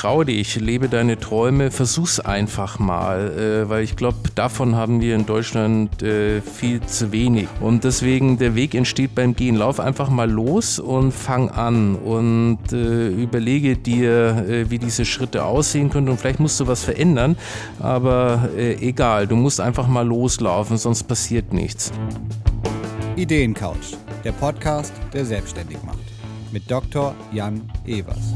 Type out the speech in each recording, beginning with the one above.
trau dich, lebe deine Träume, versuch's einfach mal, äh, weil ich glaube, davon haben wir in Deutschland äh, viel zu wenig. Und deswegen, der Weg entsteht beim Gehen. Lauf einfach mal los und fang an und äh, überlege dir, äh, wie diese Schritte aussehen können und vielleicht musst du was verändern, aber äh, egal, du musst einfach mal loslaufen, sonst passiert nichts. Ideencouch, der Podcast, der selbstständig macht. Mit Dr. Jan Evers.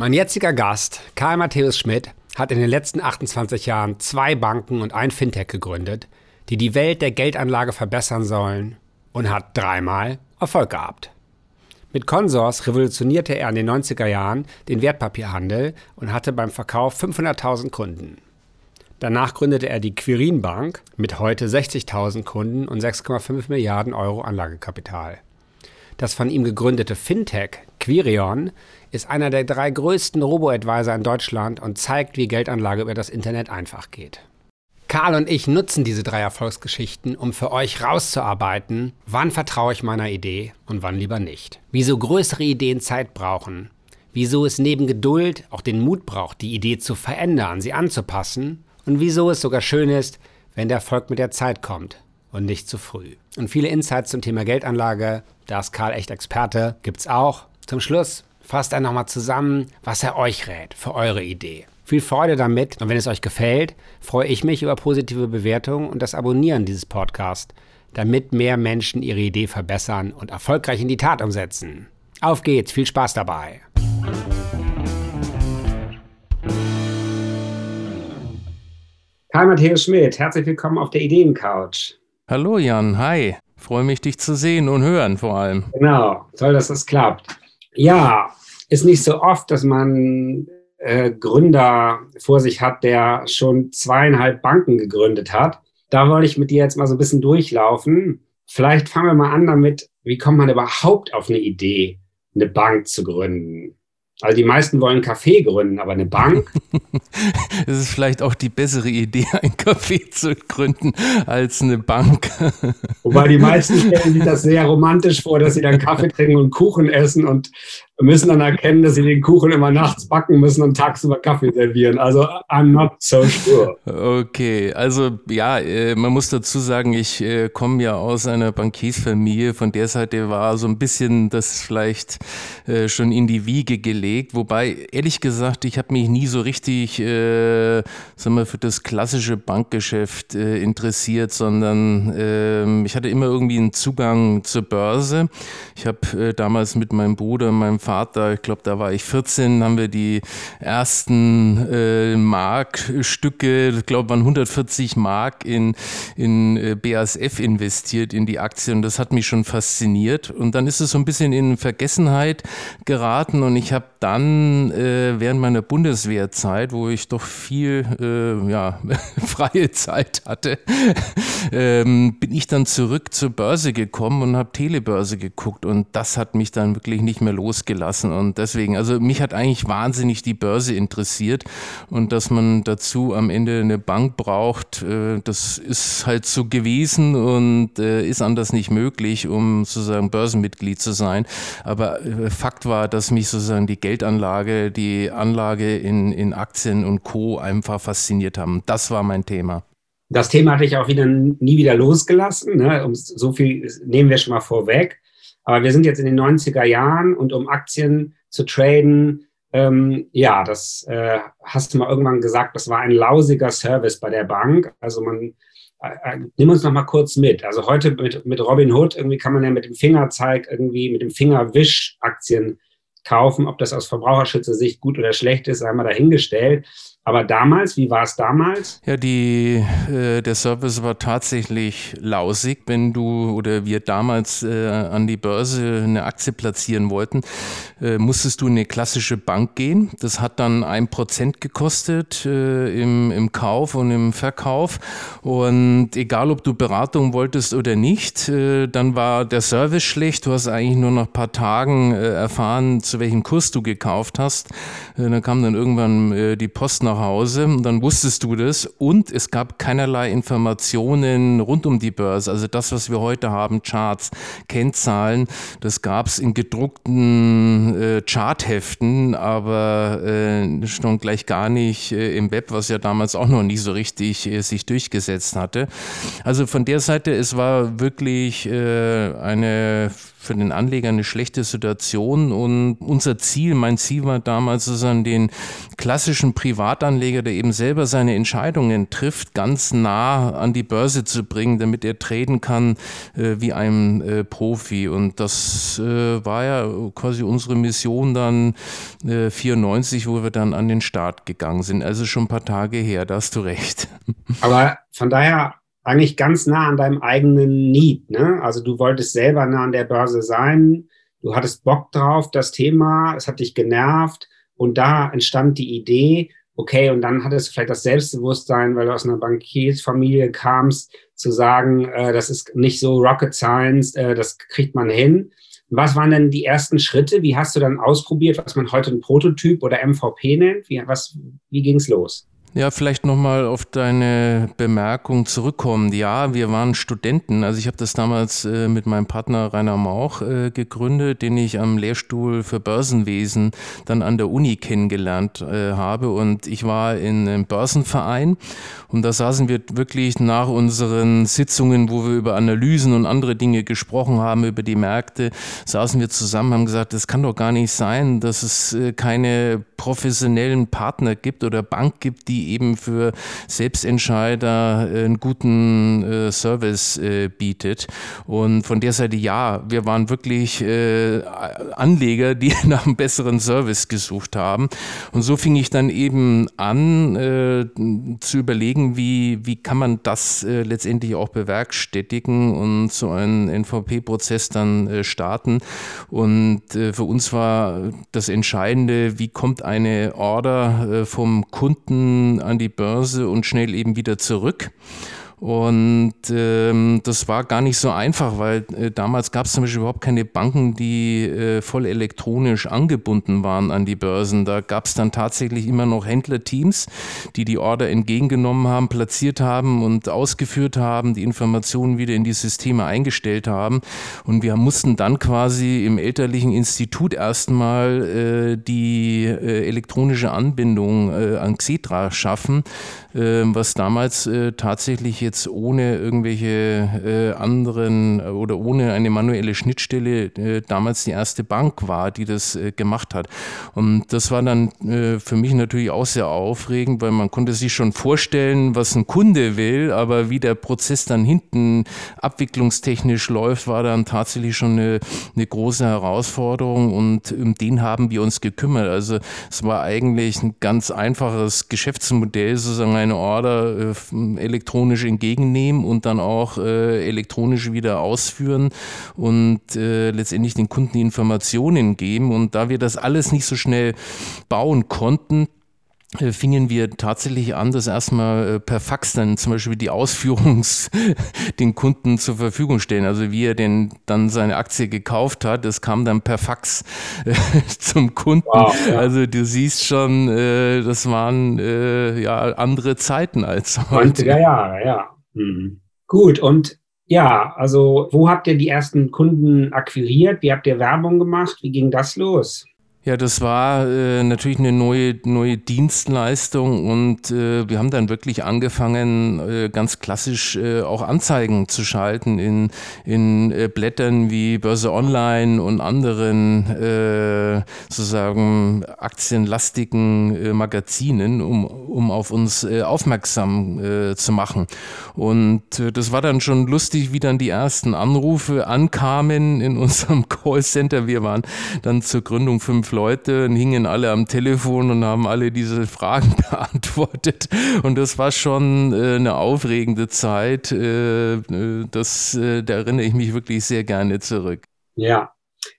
Mein jetziger Gast, Karl Matthäus Schmidt, hat in den letzten 28 Jahren zwei Banken und ein Fintech gegründet, die die Welt der Geldanlage verbessern sollen und hat dreimal Erfolg gehabt. Mit Consors revolutionierte er in den 90er Jahren den Wertpapierhandel und hatte beim Verkauf 500.000 Kunden. Danach gründete er die Quirin Bank mit heute 60.000 Kunden und 6,5 Milliarden Euro Anlagekapital. Das von ihm gegründete Fintech Quirion ist einer der drei größten Robo-Advisor in Deutschland und zeigt, wie Geldanlage über das Internet einfach geht. Karl und ich nutzen diese drei Erfolgsgeschichten, um für euch rauszuarbeiten, wann vertraue ich meiner Idee und wann lieber nicht. Wieso größere Ideen Zeit brauchen, wieso es neben Geduld auch den Mut braucht, die Idee zu verändern, sie anzupassen und wieso es sogar schön ist, wenn der Erfolg mit der Zeit kommt und nicht zu früh. Und viele Insights zum Thema Geldanlage, da ist Karl echt Experte, gibt's auch. Zum Schluss fasst er nochmal zusammen, was er euch rät für eure Idee. Viel Freude damit und wenn es euch gefällt, freue ich mich über positive Bewertungen und das Abonnieren dieses Podcasts, damit mehr Menschen ihre Idee verbessern und erfolgreich in die Tat umsetzen. Auf geht's, viel Spaß dabei! Karl Matthäus Schmidt, herzlich willkommen auf der Ideencouch. Hallo Jan, hi. Freue mich, dich zu sehen und hören vor allem. Genau, toll, dass das klappt. Ja, ist nicht so oft, dass man äh, Gründer vor sich hat, der schon zweieinhalb Banken gegründet hat. Da wollte ich mit dir jetzt mal so ein bisschen durchlaufen. Vielleicht fangen wir mal an damit, wie kommt man überhaupt auf eine Idee, eine Bank zu gründen? Also die meisten wollen Café gründen, aber eine Bank. Es ist vielleicht auch die bessere Idee, ein Café zu gründen als eine Bank. Wobei die meisten stellen sich das sehr romantisch vor, dass sie dann Kaffee trinken und Kuchen essen und müssen dann erkennen, dass sie den Kuchen immer nachts backen müssen und tagsüber Kaffee servieren. Also I'm not so sure. Okay, also ja, äh, man muss dazu sagen, ich äh, komme ja aus einer Bankiersfamilie. Von der Seite war so ein bisschen das vielleicht äh, schon in die Wiege gelegt. Wobei, ehrlich gesagt, ich habe mich nie so richtig sagen wir, für das klassische Bankgeschäft interessiert, sondern äh, ich hatte immer irgendwie einen Zugang zur Börse. Ich habe damals mit meinem Bruder, meinem Vater, ich glaube, da war ich 14, haben wir die ersten äh, Markstücke, ich glaube, waren 140 Mark in, in äh, BASF investiert, in die Aktien. Das hat mich schon fasziniert. Und dann ist es so ein bisschen in Vergessenheit geraten und ich habe dann äh, während meiner Bundeswehrzeit, wo ich doch viel äh, ja, freie Zeit hatte, ähm, bin ich dann zurück zur Börse gekommen und habe Telebörse geguckt und das hat mich dann wirklich nicht mehr losgelassen gelassen. Und deswegen, also mich hat eigentlich wahnsinnig die Börse interessiert und dass man dazu am Ende eine Bank braucht, äh, das ist halt so gewesen und äh, ist anders nicht möglich, um sozusagen Börsenmitglied zu sein. Aber äh, Fakt war, dass mich sozusagen die Geldanlage, die Anlage in, in Aktien und Co. einfach fasziniert haben. Das war mein Thema. Das Thema hatte ich auch wieder nie wieder losgelassen. Ne? So viel nehmen wir schon mal vorweg. Aber wir sind jetzt in den 90er Jahren und um Aktien zu traden, ähm, ja, das äh, hast du mal irgendwann gesagt, das war ein lausiger Service bei der Bank. Also man, äh, äh, nimm uns noch mal kurz mit. Also heute mit, mit Robin Hood, irgendwie kann man ja mit dem Fingerzeig irgendwie, mit dem Fingerwisch Aktien kaufen. Ob das aus Verbraucherschützersicht gut oder schlecht ist, einmal dahingestellt. Aber damals, wie war es damals? Ja, die, äh, der Service war tatsächlich lausig. Wenn du oder wir damals äh, an die Börse eine Aktie platzieren wollten, äh, musstest du in eine klassische Bank gehen. Das hat dann ein Prozent gekostet äh, im, im Kauf und im Verkauf. Und egal, ob du Beratung wolltest oder nicht, äh, dann war der Service schlecht. Du hast eigentlich nur nach ein paar Tagen äh, erfahren, zu welchem Kurs du gekauft hast. Dann kam dann irgendwann die Post nach Hause dann wusstest du das. Und es gab keinerlei Informationen rund um die Börse. Also das, was wir heute haben, Charts, Kennzahlen, das gab es in gedruckten äh, Chartheften, aber äh, schon gleich gar nicht äh, im Web, was ja damals auch noch nicht so richtig äh, sich durchgesetzt hatte. Also von der Seite, es war wirklich äh, eine für den Anleger eine schlechte Situation. Und unser Ziel, mein Ziel war damals sozusagen den klassischen Privatanleger, der eben selber seine Entscheidungen trifft, ganz nah an die Börse zu bringen, damit er traden kann äh, wie ein äh, Profi. Und das äh, war ja quasi unsere Mission dann 94, äh, wo wir dann an den Start gegangen sind. Also schon ein paar Tage her, da hast du recht. Aber von daher eigentlich ganz nah an deinem eigenen Need. Ne? Also du wolltest selber nah an der Börse sein, du hattest Bock drauf, das Thema, es hat dich genervt und da entstand die Idee, okay, und dann hattest du vielleicht das Selbstbewusstsein, weil du aus einer Bankiersfamilie kamst, zu sagen, äh, das ist nicht so Rocket Science, äh, das kriegt man hin. Was waren denn die ersten Schritte? Wie hast du dann ausprobiert, was man heute ein Prototyp oder MVP nennt? Wie, wie ging es los? Ja, vielleicht nochmal auf deine Bemerkung zurückkommen. Ja, wir waren Studenten. Also ich habe das damals äh, mit meinem Partner Rainer Mauch äh, gegründet, den ich am Lehrstuhl für Börsenwesen dann an der Uni kennengelernt äh, habe. Und ich war in einem Börsenverein und da saßen wir wirklich nach unseren Sitzungen, wo wir über Analysen und andere Dinge gesprochen haben, über die Märkte, saßen wir zusammen, haben gesagt, das kann doch gar nicht sein, dass es äh, keine professionellen Partner gibt oder Bank gibt, die eben für Selbstentscheider äh, einen guten äh, Service bietet. Und von der Seite ja, wir waren wirklich Anleger, die nach einem besseren Service gesucht haben. Und so fing ich dann eben an zu überlegen, wie, wie kann man das äh, letztendlich auch bewerkstelligen und so einen NVP-Prozess dann äh, starten. Und äh, für uns war das Entscheidende, wie kommt eine Order äh, vom Kunden an die Börse und schnell eben wieder zurück. Und ähm, das war gar nicht so einfach, weil äh, damals gab es zum Beispiel überhaupt keine Banken, die äh, voll elektronisch angebunden waren an die Börsen. Da gab es dann tatsächlich immer noch Händlerteams, die die Order entgegengenommen haben, platziert haben und ausgeführt haben, die Informationen wieder in die Systeme eingestellt haben. Und wir mussten dann quasi im elterlichen Institut erstmal äh, die äh, elektronische Anbindung äh, an Xetra schaffen, äh, was damals äh, tatsächlich jetzt ohne irgendwelche äh, anderen äh, oder ohne eine manuelle Schnittstelle äh, damals die erste Bank war, die das äh, gemacht hat. Und das war dann äh, für mich natürlich auch sehr aufregend, weil man konnte sich schon vorstellen, was ein Kunde will, aber wie der Prozess dann hinten abwicklungstechnisch läuft, war dann tatsächlich schon eine, eine große Herausforderung und um den haben wir uns gekümmert. Also es war eigentlich ein ganz einfaches Geschäftsmodell, sozusagen eine Order elektronisch in entgegennehmen und dann auch äh, elektronisch wieder ausführen und äh, letztendlich den Kunden Informationen geben. Und da wir das alles nicht so schnell bauen konnten, fingen wir tatsächlich an, das erstmal äh, per Fax dann zum Beispiel die Ausführungs den Kunden zur Verfügung stellen. Also wie er denn dann seine Aktie gekauft hat, das kam dann per Fax äh, zum Kunden. Wow, ja. Also du siehst schon, äh, das waren äh, ja andere Zeiten als heute. 90er Jahre, ja. Mhm. Gut, und ja, also wo habt ihr die ersten Kunden akquiriert? Wie habt ihr Werbung gemacht? Wie ging das los? Ja, das war äh, natürlich eine neue, neue Dienstleistung und äh, wir haben dann wirklich angefangen, äh, ganz klassisch äh, auch Anzeigen zu schalten in, in äh, Blättern wie Börse Online und anderen äh, sozusagen aktienlastigen Magazinen, um, um auf uns aufmerksam zu machen. Und das war dann schon lustig, wie dann die ersten Anrufe ankamen in unserem Callcenter. Wir waren dann zur Gründung fünf Leute und hingen alle am Telefon und haben alle diese Fragen beantwortet. Und das war schon äh, eine aufregende Zeit. Äh, äh, das, äh, da erinnere ich mich wirklich sehr gerne zurück. Ja,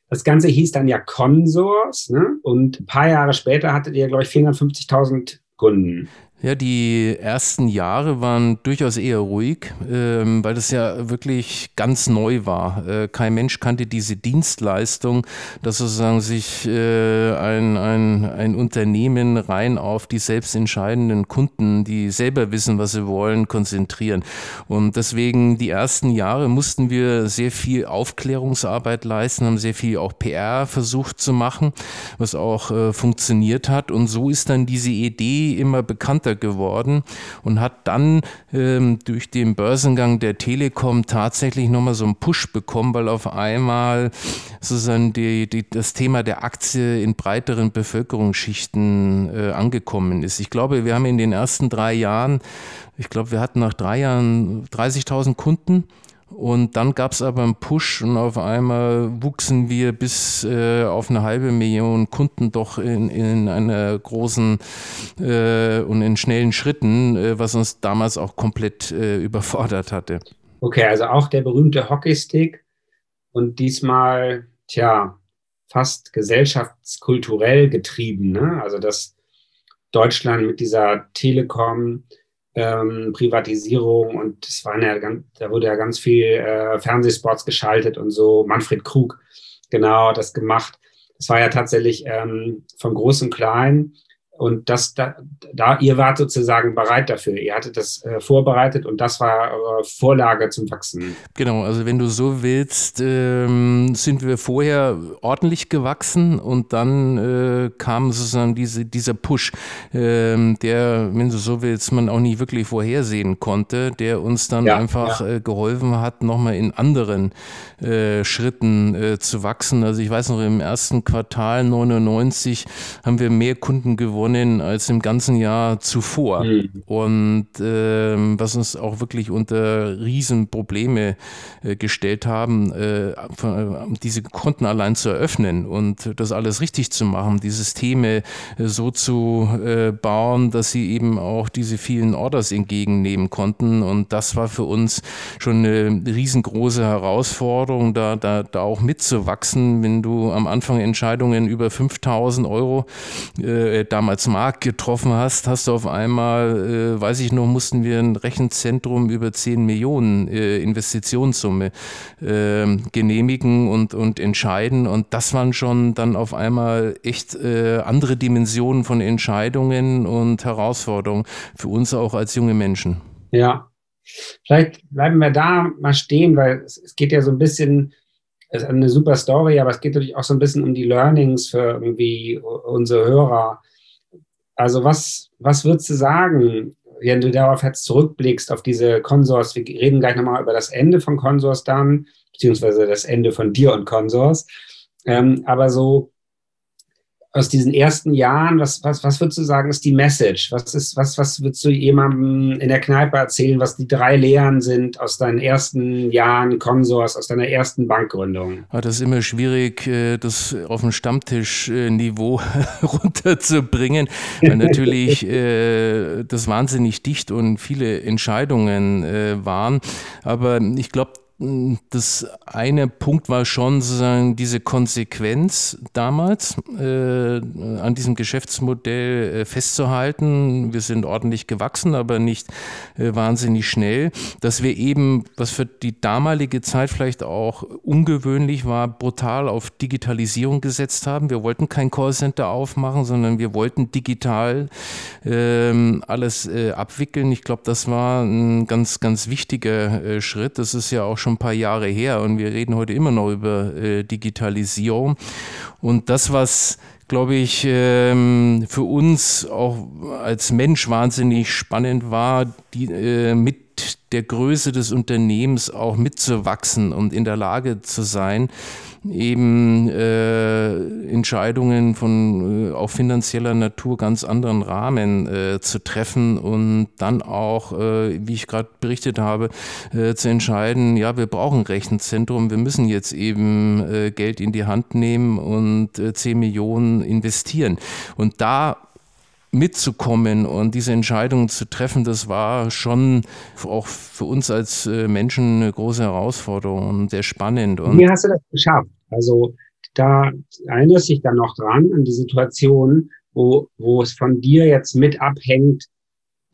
das Ganze hieß dann ja Consors, ne? Und ein paar Jahre später hattet ihr, glaube ich, 450.000 Kunden. Ja, die ersten Jahre waren durchaus eher ruhig, ähm, weil das ja wirklich ganz neu war. Äh, kein Mensch kannte diese Dienstleistung, dass sozusagen sich äh, ein, ein, ein Unternehmen rein auf die selbst entscheidenden Kunden, die selber wissen, was sie wollen, konzentrieren. Und deswegen die ersten Jahre mussten wir sehr viel Aufklärungsarbeit leisten, haben sehr viel auch PR versucht zu machen, was auch äh, funktioniert hat. Und so ist dann diese Idee immer bekannter Meister geworden und hat dann ähm, durch den Börsengang der Telekom tatsächlich nochmal so einen Push bekommen, weil auf einmal sozusagen die, die, das Thema der Aktie in breiteren Bevölkerungsschichten äh, angekommen ist. Ich glaube, wir haben in den ersten drei Jahren, ich glaube, wir hatten nach drei Jahren 30.000 Kunden und dann gab es aber einen Push und auf einmal wuchsen wir bis äh, auf eine halbe Million Kunden doch in, in einer großen äh, und in schnellen Schritten, äh, was uns damals auch komplett äh, überfordert hatte. Okay, also auch der berühmte Hockeystick und diesmal, tja, fast gesellschaftskulturell getrieben. Ne? Also dass Deutschland mit dieser Telekom ähm, Privatisierung und es waren ja ganz, da wurde ja ganz viel äh, Fernsehspots geschaltet und so. Manfred Krug, genau, das gemacht. Das war ja tatsächlich ähm, von Groß und Klein und das, da, da, ihr wart sozusagen bereit dafür. Ihr hattet das äh, vorbereitet und das war eure Vorlage zum Wachsen. Genau, also wenn du so willst, ähm, sind wir vorher ordentlich gewachsen und dann äh, kam sozusagen diese, dieser Push, ähm, der, wenn du so willst, man auch nicht wirklich vorhersehen konnte, der uns dann ja, einfach ja. Äh, geholfen hat, nochmal in anderen äh, Schritten äh, zu wachsen. Also ich weiß noch, im ersten Quartal 99 haben wir mehr Kunden gewonnen Millionen als im ganzen Jahr zuvor. Mhm. Und ähm, was uns auch wirklich unter Riesenprobleme äh, gestellt haben, äh, äh, diese Konten allein zu eröffnen und das alles richtig zu machen, die Systeme äh, so zu äh, bauen, dass sie eben auch diese vielen Orders entgegennehmen konnten. Und das war für uns schon eine riesengroße Herausforderung, da, da, da auch mitzuwachsen, wenn du am Anfang Entscheidungen über 5000 Euro äh, damals Markt getroffen hast, hast du auf einmal, äh, weiß ich noch, mussten wir ein Rechenzentrum über 10 Millionen äh, Investitionssumme äh, genehmigen und, und entscheiden. Und das waren schon dann auf einmal echt äh, andere Dimensionen von Entscheidungen und Herausforderungen für uns auch als junge Menschen. Ja, vielleicht bleiben wir da mal stehen, weil es, es geht ja so ein bisschen ist eine super Story, aber es geht natürlich auch so ein bisschen um die Learnings für irgendwie unsere Hörer. Also was, was würdest du sagen, wenn du darauf jetzt zurückblickst, auf diese Consors? Wir reden gleich nochmal über das Ende von Consors dann, beziehungsweise das Ende von dir und Consors. Ähm, aber so, aus diesen ersten Jahren, was, was, was würdest du sagen, ist die Message? Was, ist, was, was würdest du jemandem in der Kneipe erzählen, was die drei Lehren sind aus deinen ersten Jahren Konsors, aus deiner ersten Bankgründung? Ah, das ist immer schwierig, äh, das auf ein Stammtischniveau runterzubringen, weil natürlich äh, das wahnsinnig dicht und viele Entscheidungen äh, waren. Aber ich glaube, das eine Punkt war schon sozusagen diese Konsequenz damals äh, an diesem Geschäftsmodell äh, festzuhalten. Wir sind ordentlich gewachsen, aber nicht äh, wahnsinnig schnell, dass wir eben, was für die damalige Zeit vielleicht auch ungewöhnlich war, brutal auf Digitalisierung gesetzt haben. Wir wollten kein Callcenter aufmachen, sondern wir wollten digital ähm, alles äh, abwickeln. Ich glaube, das war ein ganz, ganz wichtiger äh, Schritt. Das ist ja auch schon schon ein paar Jahre her und wir reden heute immer noch über äh, Digitalisierung. Und das, was glaube ich, ähm, für uns auch als Mensch wahnsinnig spannend war, die, äh, mit der Größe des Unternehmens auch mitzuwachsen und in der Lage zu sein, eben äh, Entscheidungen von äh, auch finanzieller Natur ganz anderen Rahmen äh, zu treffen und dann auch, äh, wie ich gerade berichtet habe, äh, zu entscheiden, ja, wir brauchen Rechenzentrum, wir müssen jetzt eben äh, Geld in die Hand nehmen und äh, 10 Millionen investieren. Und da mitzukommen und diese Entscheidungen zu treffen, das war schon auch für uns als äh, Menschen eine große Herausforderung und sehr spannend. Und Wie hast du das geschafft? Also da erinnerst du dich dann noch dran an die Situation, wo, wo es von dir jetzt mit abhängt,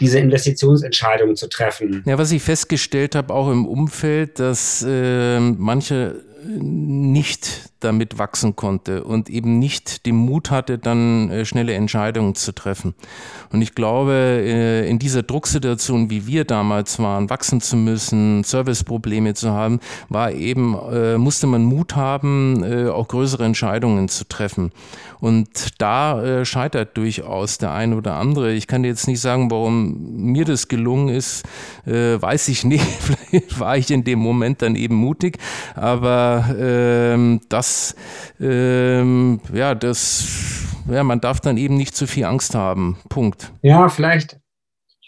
diese Investitionsentscheidungen zu treffen. Ja, was ich festgestellt habe, auch im Umfeld, dass äh, manche nicht damit wachsen konnte und eben nicht den Mut hatte, dann äh, schnelle Entscheidungen zu treffen. Und ich glaube, äh, in dieser Drucksituation, wie wir damals waren, wachsen zu müssen, Serviceprobleme zu haben, war eben, äh, musste man Mut haben, auch größere Entscheidungen zu treffen. Und da scheitert durchaus der eine oder andere. Ich kann jetzt nicht sagen, warum mir das gelungen ist, weiß ich nicht. Vielleicht war ich in dem Moment dann eben mutig, aber ähm, das, ähm, ja, das, ja, man darf dann eben nicht zu viel Angst haben. Punkt. Ja, vielleicht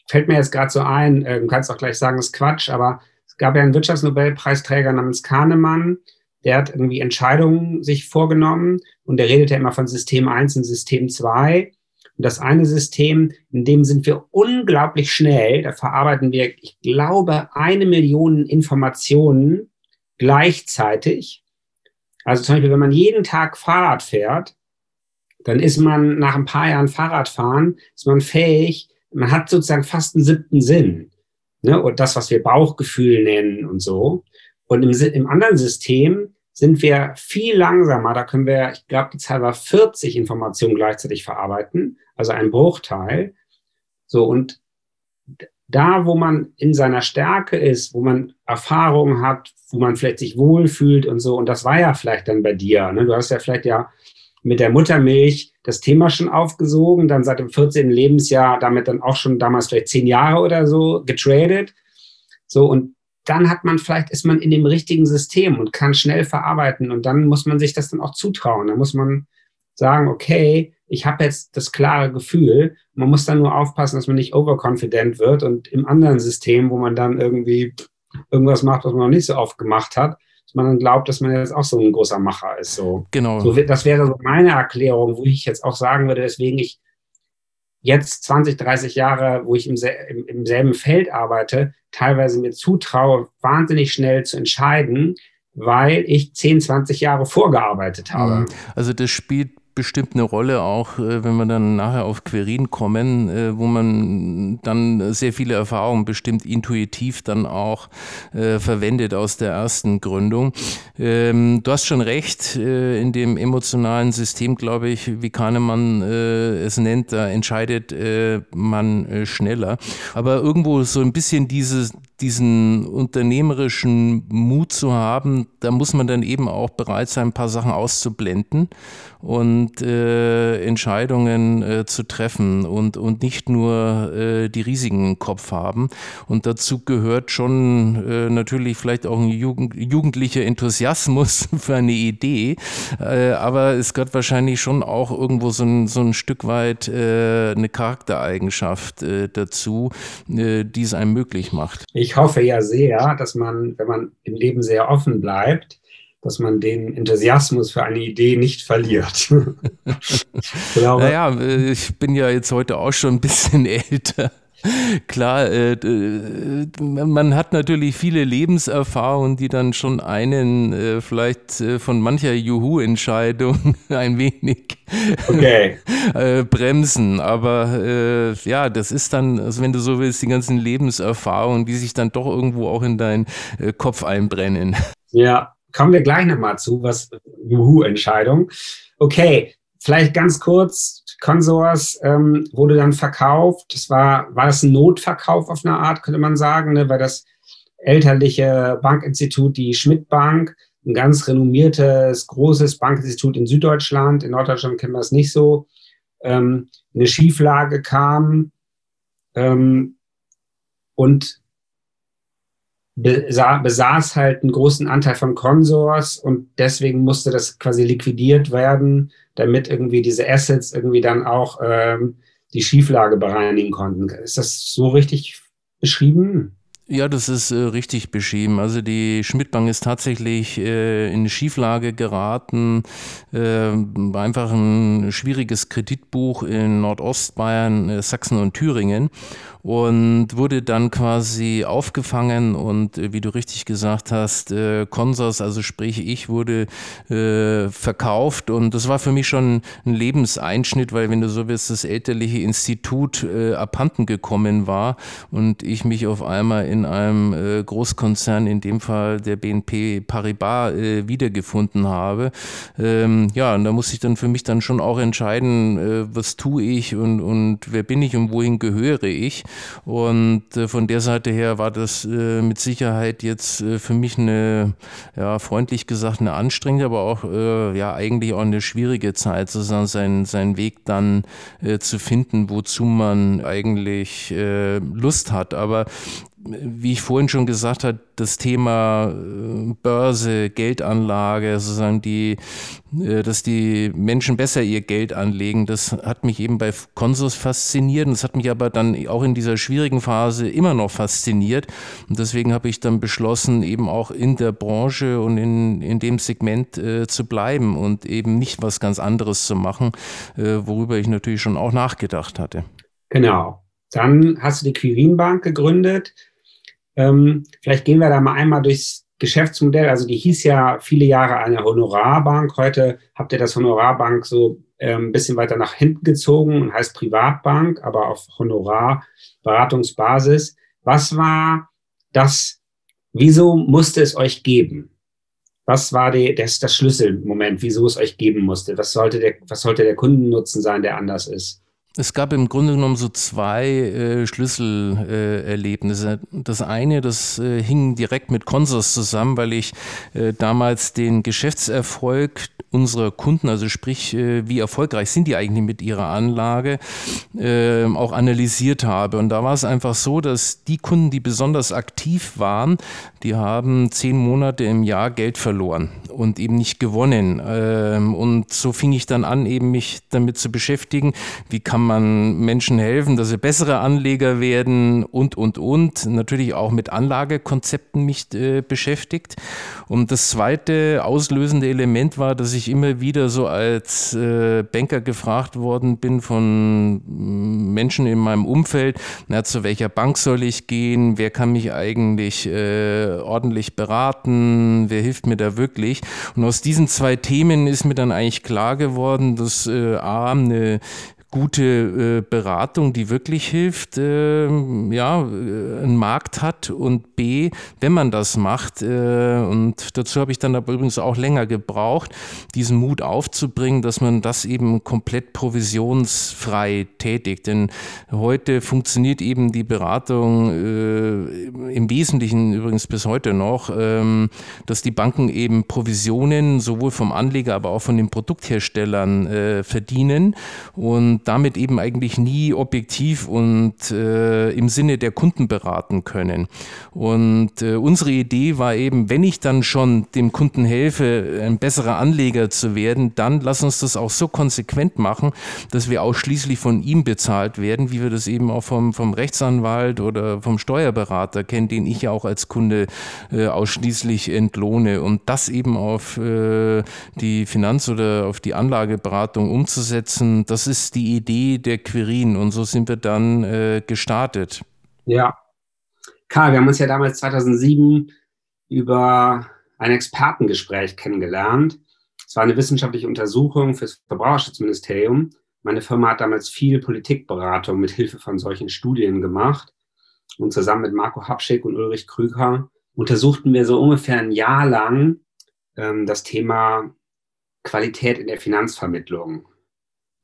fällt mir jetzt gerade so ein, äh, du kannst auch gleich sagen, das ist Quatsch, aber es gab ja einen Wirtschaftsnobelpreisträger namens Kahnemann, der hat irgendwie Entscheidungen sich vorgenommen und der redet ja immer von System 1 und System 2. Und das eine System, in dem sind wir unglaublich schnell, da verarbeiten wir, ich glaube, eine Million Informationen gleichzeitig. Also zum Beispiel, wenn man jeden Tag Fahrrad fährt, dann ist man nach ein paar Jahren Fahrradfahren, ist man fähig, man hat sozusagen fast einen siebten Sinn. Ne? Und das, was wir Bauchgefühl nennen und so. Und im, im anderen System sind wir viel langsamer. Da können wir, ich glaube, die Zahl war 40 Informationen gleichzeitig verarbeiten, also ein Bruchteil. So, und da, wo man in seiner Stärke ist, wo man Erfahrungen hat, wo man vielleicht sich wohlfühlt und so, und das war ja vielleicht dann bei dir. Ne? Du hast ja vielleicht ja mit der Muttermilch das Thema schon aufgesogen, dann seit dem 14. Lebensjahr damit dann auch schon damals vielleicht zehn Jahre oder so getradet. So, und dann hat man vielleicht, ist man in dem richtigen System und kann schnell verarbeiten und dann muss man sich das dann auch zutrauen. Dann muss man sagen, okay, ich habe jetzt das klare Gefühl. Man muss dann nur aufpassen, dass man nicht overconfident wird und im anderen System, wo man dann irgendwie irgendwas macht, was man noch nicht so oft gemacht hat, dass man dann glaubt, dass man jetzt auch so ein großer Macher ist. So. Genau. So, das wäre so meine Erklärung, wo ich jetzt auch sagen würde, weswegen ich jetzt 20, 30 Jahre, wo ich im, im, im selben Feld arbeite, teilweise mir zutraue, wahnsinnig schnell zu entscheiden, weil ich 10, 20 Jahre vorgearbeitet habe. Also das spielt bestimmt eine Rolle, auch äh, wenn wir dann nachher auf Querin kommen, äh, wo man dann sehr viele Erfahrungen bestimmt intuitiv dann auch äh, verwendet aus der ersten Gründung. Ähm, du hast schon recht, in dem emotionalen System, glaube ich, wie Kahnemann es nennt, da entscheidet man schneller. Aber irgendwo so ein bisschen dieses, diesen unternehmerischen Mut zu haben, da muss man dann eben auch bereit sein, ein paar Sachen auszublenden und äh, Entscheidungen äh, zu treffen und, und nicht nur äh, die Risiken im Kopf haben. Und dazu gehört schon äh, natürlich vielleicht auch ein Jugend, jugendlicher Enthusiasmus für eine Idee, äh, aber es gehört wahrscheinlich schon auch irgendwo so ein, so ein Stück weit äh, eine Charaktereigenschaft dazu, die es einem möglich macht. Ich hoffe ja sehr, dass man, wenn man im Leben sehr offen bleibt, dass man den Enthusiasmus für eine Idee nicht verliert. naja, äh, ich bin ja jetzt heute auch schon ein bisschen älter. Klar, äh, äh, man hat natürlich viele Lebenserfahrungen, die dann schon einen äh, vielleicht äh, von mancher Juhu-Entscheidung ein wenig okay. Äh, bremsen. Aber äh, ja, das ist dann, also wenn du so willst, die ganzen Lebenserfahrungen, die sich dann doch irgendwo auch in deinen Kopf einbrennen. Ja, kommen wir gleich nochmal zu, was Juhu-Entscheidung. Okay, vielleicht ganz kurz, Consors ähm, wurde dann verkauft. Das war, war das ein Notverkauf auf eine Art, könnte man sagen, ne? weil das elterliche Bankinstitut, die Schmidt Bank, ein ganz renommiertes, großes Bankinstitut in Süddeutschland, in Norddeutschland kennen wir es nicht so, ähm, eine Schieflage kam ähm, und besaß halt einen großen Anteil von Consors und deswegen musste das quasi liquidiert werden, damit irgendwie diese Assets irgendwie dann auch ähm, die Schieflage bereinigen konnten. Ist das so richtig beschrieben? Ja, das ist äh, richtig beschrieben. Also die Schmidtbank ist tatsächlich äh, in Schieflage geraten. Äh, einfach ein schwieriges Kreditbuch in Nordostbayern, äh, Sachsen und Thüringen und wurde dann quasi aufgefangen und äh, wie du richtig gesagt hast, äh, Consors, also sprich ich, wurde äh, verkauft und das war für mich schon ein Lebenseinschnitt, weil wenn du so willst, das elterliche Institut äh, abhanden gekommen war und ich mich auf einmal in einem äh, Großkonzern, in dem Fall der BNP Paribas, äh, wiedergefunden habe. Ähm, ja, und da musste ich dann für mich dann schon auch entscheiden, äh, was tue ich und, und wer bin ich und wohin gehöre ich. Und äh, von der Seite her war das äh, mit Sicherheit jetzt äh, für mich eine, ja, freundlich gesagt, eine anstrengende, aber auch ja eigentlich auch eine schwierige Zeit, sozusagen seinen, seinen Weg dann zu finden, wozu man eigentlich Lust hat. Aber wie ich vorhin schon gesagt habe, das Thema äh, Börse, Geldanlage, sozusagen die, äh, dass die Menschen besser ihr Geld anlegen, das hat mich eben bei Consus fasziniert und das hat mich aber dann auch in dieser schwierigen Phase immer noch fasziniert und deswegen habe ich dann beschlossen, eben auch in der Branche und in, in dem Segment äh, zu bleiben und eben nicht was ganz anderes zu machen, äh, worüber ich natürlich schon auch nachgedacht hatte. Genau. Dann hast du die Quirin Bank gegründet. Ähm, vielleicht gehen wir da mal einmal durchs Geschäftsmodell. Also die hieß ja viele Jahre eine Honorarbank. Heute habt ihr das Honorarbank so ähm, ein bisschen weiter nach hinten gezogen und heißt Privatbank, aber auf Honorarberatungsbasis. Was war das? Wieso musste es euch geben? Was war die, das, das Schlüsselmoment, wieso es euch geben musste? Was sollte der, was sollte der Kundennutzen sein, der anders ist? Es gab im Grunde genommen so zwei äh, Schlüsselerlebnisse. Äh, das eine, das äh, hing direkt mit Consors zusammen, weil ich äh, damals den Geschäftserfolg unserer Kunden, also sprich, äh, wie erfolgreich sind die eigentlich mit ihrer Anlage, ähm, auch analysiert habe. Und da war es einfach so, dass die Kunden, die besonders aktiv waren, die haben zehn Monate im Jahr Geld verloren und eben nicht gewonnen. Ähm, und so fing ich dann an, eben mich damit zu beschäftigen, wie kann man Menschen helfen, dass sie bessere Anleger werden und, und, und. Natürlich auch mit Anlagekonzepten mich äh, beschäftigt. Und das zweite auslösende Element war, dass ich immer wieder so als äh, Banker gefragt worden bin von mm, Menschen in meinem Umfeld, na, zu welcher Bank soll ich gehen, wer kann mich eigentlich äh, ordentlich beraten, wer hilft mir da wirklich. Und aus diesen zwei Themen ist mir dann eigentlich klar geworden, dass äh, A, eine gute äh, Beratung, die wirklich hilft, äh, ja, einen Markt hat und B, wenn man das macht, äh, und dazu habe ich dann aber übrigens auch länger gebraucht, diesen Mut aufzubringen, dass man das eben komplett provisionsfrei tätigt. Denn heute funktioniert eben die Beratung äh, im Wesentlichen übrigens bis heute noch, ähm, dass die Banken eben Provisionen sowohl vom Anleger, aber auch von den Produktherstellern äh, verdienen und damit eben eigentlich nie objektiv und äh, im Sinne der Kunden beraten können. Und äh, unsere Idee war eben, wenn ich dann schon dem Kunden helfe, ein besserer Anleger zu werden, dann lass uns das auch so konsequent machen, dass wir ausschließlich von ihm bezahlt werden, wie wir das eben auch vom, vom Rechtsanwalt oder vom Steuerberater kennen, den ich ja auch als Kunde äh, ausschließlich entlohne. Und das eben auf äh, die Finanz- oder auf die Anlageberatung umzusetzen, das ist die Idee der Quirin und so sind wir dann äh, gestartet. Ja. Karl, wir haben uns ja damals 2007 über ein Expertengespräch kennengelernt. Es war eine wissenschaftliche Untersuchung fürs Verbraucherschutzministerium. Meine Firma hat damals viel Politikberatung mit Hilfe von solchen Studien gemacht. Und zusammen mit Marco Habschick und Ulrich Krüger untersuchten wir so ungefähr ein Jahr lang ähm, das Thema Qualität in der Finanzvermittlung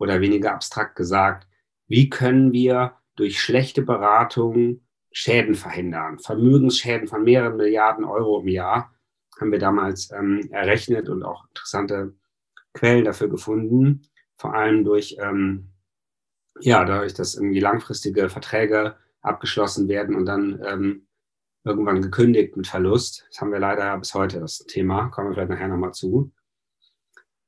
oder weniger abstrakt gesagt, wie können wir durch schlechte Beratung Schäden verhindern? Vermögensschäden von mehreren Milliarden Euro im Jahr haben wir damals ähm, errechnet und auch interessante Quellen dafür gefunden, vor allem durch, ähm, ja, dadurch, dass irgendwie langfristige Verträge abgeschlossen werden und dann ähm, irgendwann gekündigt mit Verlust. Das haben wir leider bis heute das Thema, kommen wir vielleicht nachher nochmal zu.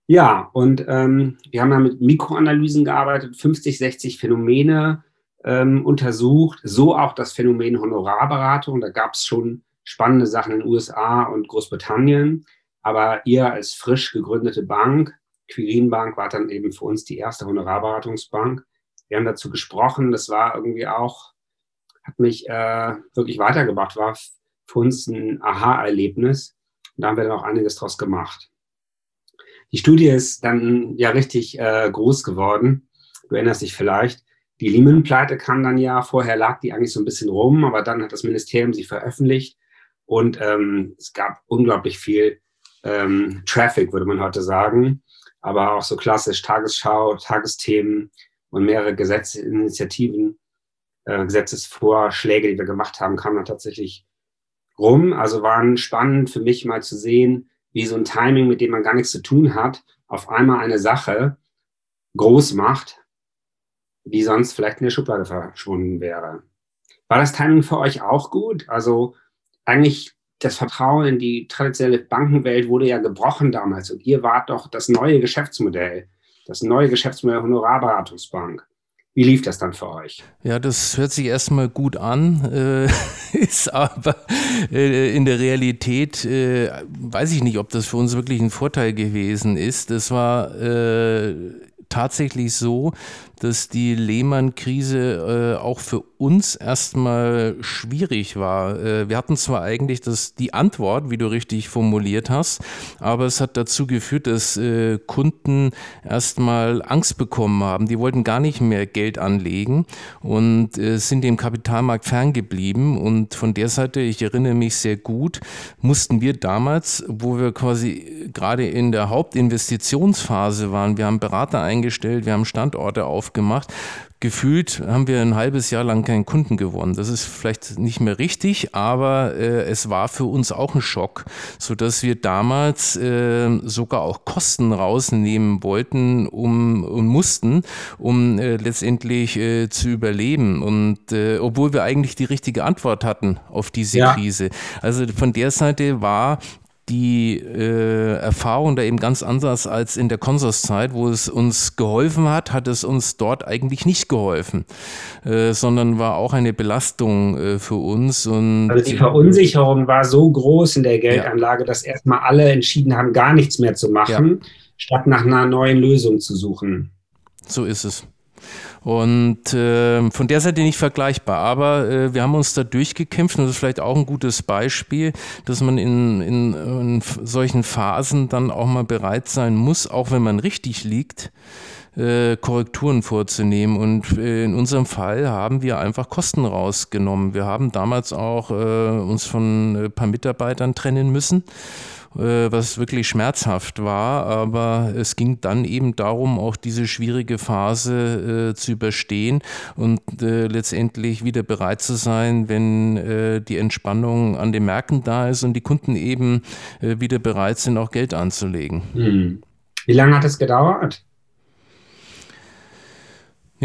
Ja, und ähm, wir haben dann mit Mikroanalysen gearbeitet, 50, 60 Phänomene ähm, untersucht, so auch das Phänomen Honorarberatung. Da gab es schon spannende Sachen in den USA und Großbritannien. Aber ihr als frisch gegründete Bank, Quirin Bank, war dann eben für uns die erste Honorarberatungsbank. Wir haben dazu gesprochen. Das war irgendwie auch, hat mich äh, wirklich weitergebracht, war für uns ein Aha-Erlebnis. Und da haben wir dann auch einiges draus gemacht. Die Studie ist dann ja richtig äh, groß geworden. Du erinnerst dich vielleicht. Die Lehman-Pleite kam dann ja, vorher lag die eigentlich so ein bisschen rum, aber dann hat das Ministerium sie veröffentlicht und ähm, es gab unglaublich viel ähm, Traffic, würde man heute sagen, aber auch so klassisch Tagesschau, Tagesthemen und mehrere Gesetzesinitiativen, äh, Gesetzesvorschläge, die wir gemacht haben, kamen dann tatsächlich rum. Also waren spannend für mich mal zu sehen, wie so ein Timing, mit dem man gar nichts zu tun hat, auf einmal eine Sache groß macht, die sonst vielleicht in der Schublade verschwunden wäre. War das Timing für euch auch gut? Also eigentlich das Vertrauen in die traditionelle Bankenwelt wurde ja gebrochen damals und ihr wart doch das neue Geschäftsmodell, das neue Geschäftsmodell Honorarberatungsbank. Wie lief das dann für euch? Ja, das hört sich erstmal gut an, äh, ist aber äh, in der Realität, äh, weiß ich nicht, ob das für uns wirklich ein Vorteil gewesen ist. Das war äh, tatsächlich so, dass die Lehman-Krise äh, auch für uns erstmal schwierig war. Äh, wir hatten zwar eigentlich das, die Antwort, wie du richtig formuliert hast, aber es hat dazu geführt, dass äh, Kunden erstmal Angst bekommen haben. Die wollten gar nicht mehr Geld anlegen und äh, sind dem Kapitalmarkt ferngeblieben. Und von der Seite, ich erinnere mich sehr gut, mussten wir damals, wo wir quasi gerade in der Hauptinvestitionsphase waren, wir haben Berater eingestellt, wir haben Standorte auf aufgemacht. Gefühlt haben wir ein halbes Jahr lang keinen Kunden gewonnen. Das ist vielleicht nicht mehr richtig, aber äh, es war für uns auch ein Schock, sodass wir damals äh, sogar auch Kosten rausnehmen wollten um, und mussten, um äh, letztendlich äh, zu überleben. Und äh, obwohl wir eigentlich die richtige Antwort hatten auf diese ja. Krise. Also von der Seite war die äh, Erfahrung da eben ganz anders als in der Konsorszeit, wo es uns geholfen hat, hat es uns dort eigentlich nicht geholfen, äh, sondern war auch eine Belastung äh, für uns. Und also die Verunsicherung war so groß in der Geldanlage, ja. dass erstmal alle entschieden haben, gar nichts mehr zu machen, ja. statt nach einer neuen Lösung zu suchen. So ist es. Und äh, von der Seite nicht vergleichbar. Aber äh, wir haben uns da durchgekämpft und das ist vielleicht auch ein gutes Beispiel, dass man in, in, in solchen Phasen dann auch mal bereit sein muss, auch wenn man richtig liegt, äh, Korrekturen vorzunehmen. Und äh, in unserem Fall haben wir einfach Kosten rausgenommen. Wir haben damals auch äh, uns von ein paar Mitarbeitern trennen müssen äh, was wirklich schmerzhaft war. Aber es ging dann eben darum, auch diese schwierige Phase äh, zu überstehen und äh, letztendlich wieder bereit zu sein, wenn äh, die Entspannung an den Märkten da ist und die Kunden eben äh, wieder bereit sind, auch Geld anzulegen. Hm. Wie lange hat es gedauert?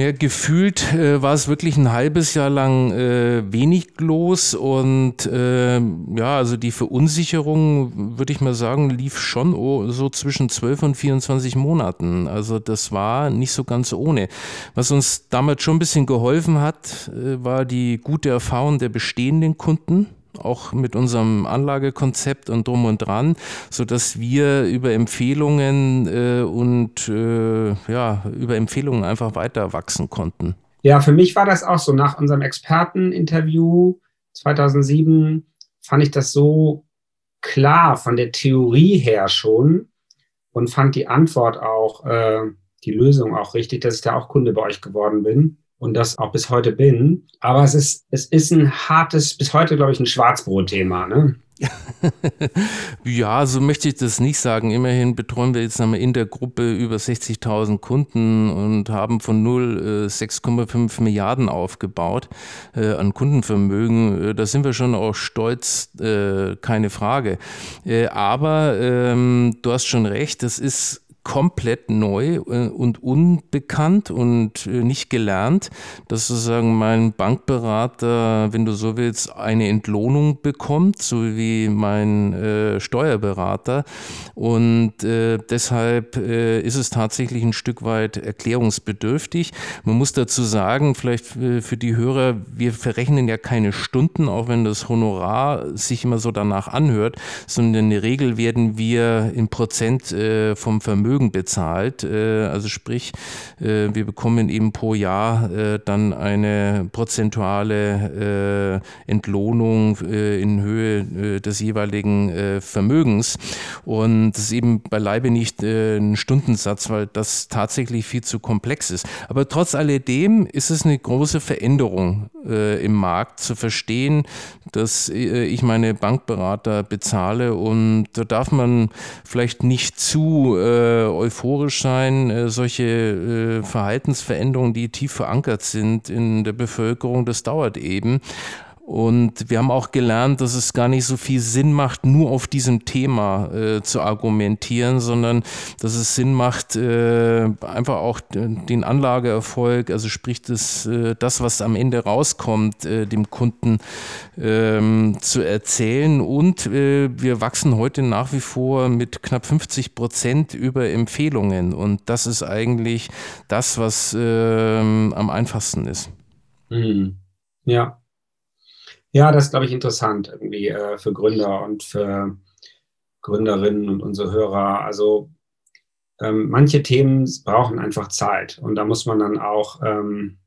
Ja, gefühlt äh, war es wirklich ein halbes Jahr lang äh, wenig los und äh, ja, also die Verunsicherung, würde ich mal sagen, lief schon so zwischen 12 und 24 Monaten. Also das war nicht so ganz ohne. Was uns damals schon ein bisschen geholfen hat, äh, war die gute Erfahrung der bestehenden Kunden auch mit unserem Anlagekonzept und drum und dran, sodass wir über Empfehlungen äh, und äh, ja, über Empfehlungen einfach weiter wachsen konnten. Ja, für mich war das auch so. Nach unserem Experteninterview 2007 fand ich das so klar von der Theorie her schon und fand die Antwort auch, äh, die Lösung auch richtig, dass ich da auch Kunde bei euch geworden bin und das auch bis heute bin. Aber es ist, es ist ein hartes, bis heute, glaube ich, ein Schwarzbrot-Thema, ne? ja, so möchte ich das nicht sagen. Immerhin betreuen wir jetzt in der Gruppe über 60.000 Kunden und haben von null äh, 6,5 Milliarden aufgebaut äh, an Kundenvermögen. Äh, da sind wir schon auch stolz, äh, keine Frage. Äh, aber ähm, du hast schon recht, das ist komplett neu äh, und unbekannt und äh, nicht gelernt, dass sozusagen mein Bankberater, wenn du so willst, eine Entlohnung bekommt, so wie mein äh, Steuerberater. Und äh, deshalb äh, ist es tatsächlich ein Stück weit erklärungsbedürftig. Man muss dazu sagen, vielleicht für die Hörer, wir verrechnen ja keine Stunden, auch wenn das Honorar sich immer so danach anhört, sondern in der Regel werden wir in Prozent äh, vom Vermögen bezahlt. Äh, also sprich, äh, wir bekommen eben pro Jahr äh, dann eine prozentuale Entlohnung in Höhe des jeweiligen Vermögens. Und das ist eben beileibe nicht ein Stundensatz, weil das tatsächlich viel zu komplex ist. Aber trotz alledem ist es eine große Veränderung im Markt zu verstehen, dass ich meine Bankberater bezahle und da darf man vielleicht nicht zu äh, euphorisch sein. Äh, solche äh, Verhaltensveränderungen, die tief verankert sind in der Bevölkerung, das dauert eben. Und wir haben auch gelernt, dass es gar nicht so viel Sinn macht, nur auf diesem Thema äh, zu argumentieren, sondern dass es Sinn macht, äh, einfach auch den Anlageerfolg, also sprich das, äh, das was am Ende rauskommt, äh, dem Kunden ähm, zu erzählen. Und äh, wir wachsen heute nach wie vor mit knapp 50 Prozent über Empfehlungen. Und das ist eigentlich das, was ähm, am einfachsten ist. Mhm. Ja, ja, das ist, glaube ich, interessant irgendwie äh, für Gründer und für Gründerinnen und unsere Hörer. Also ähm, manche Themen brauchen einfach Zeit und da muss man dann auch, ähm,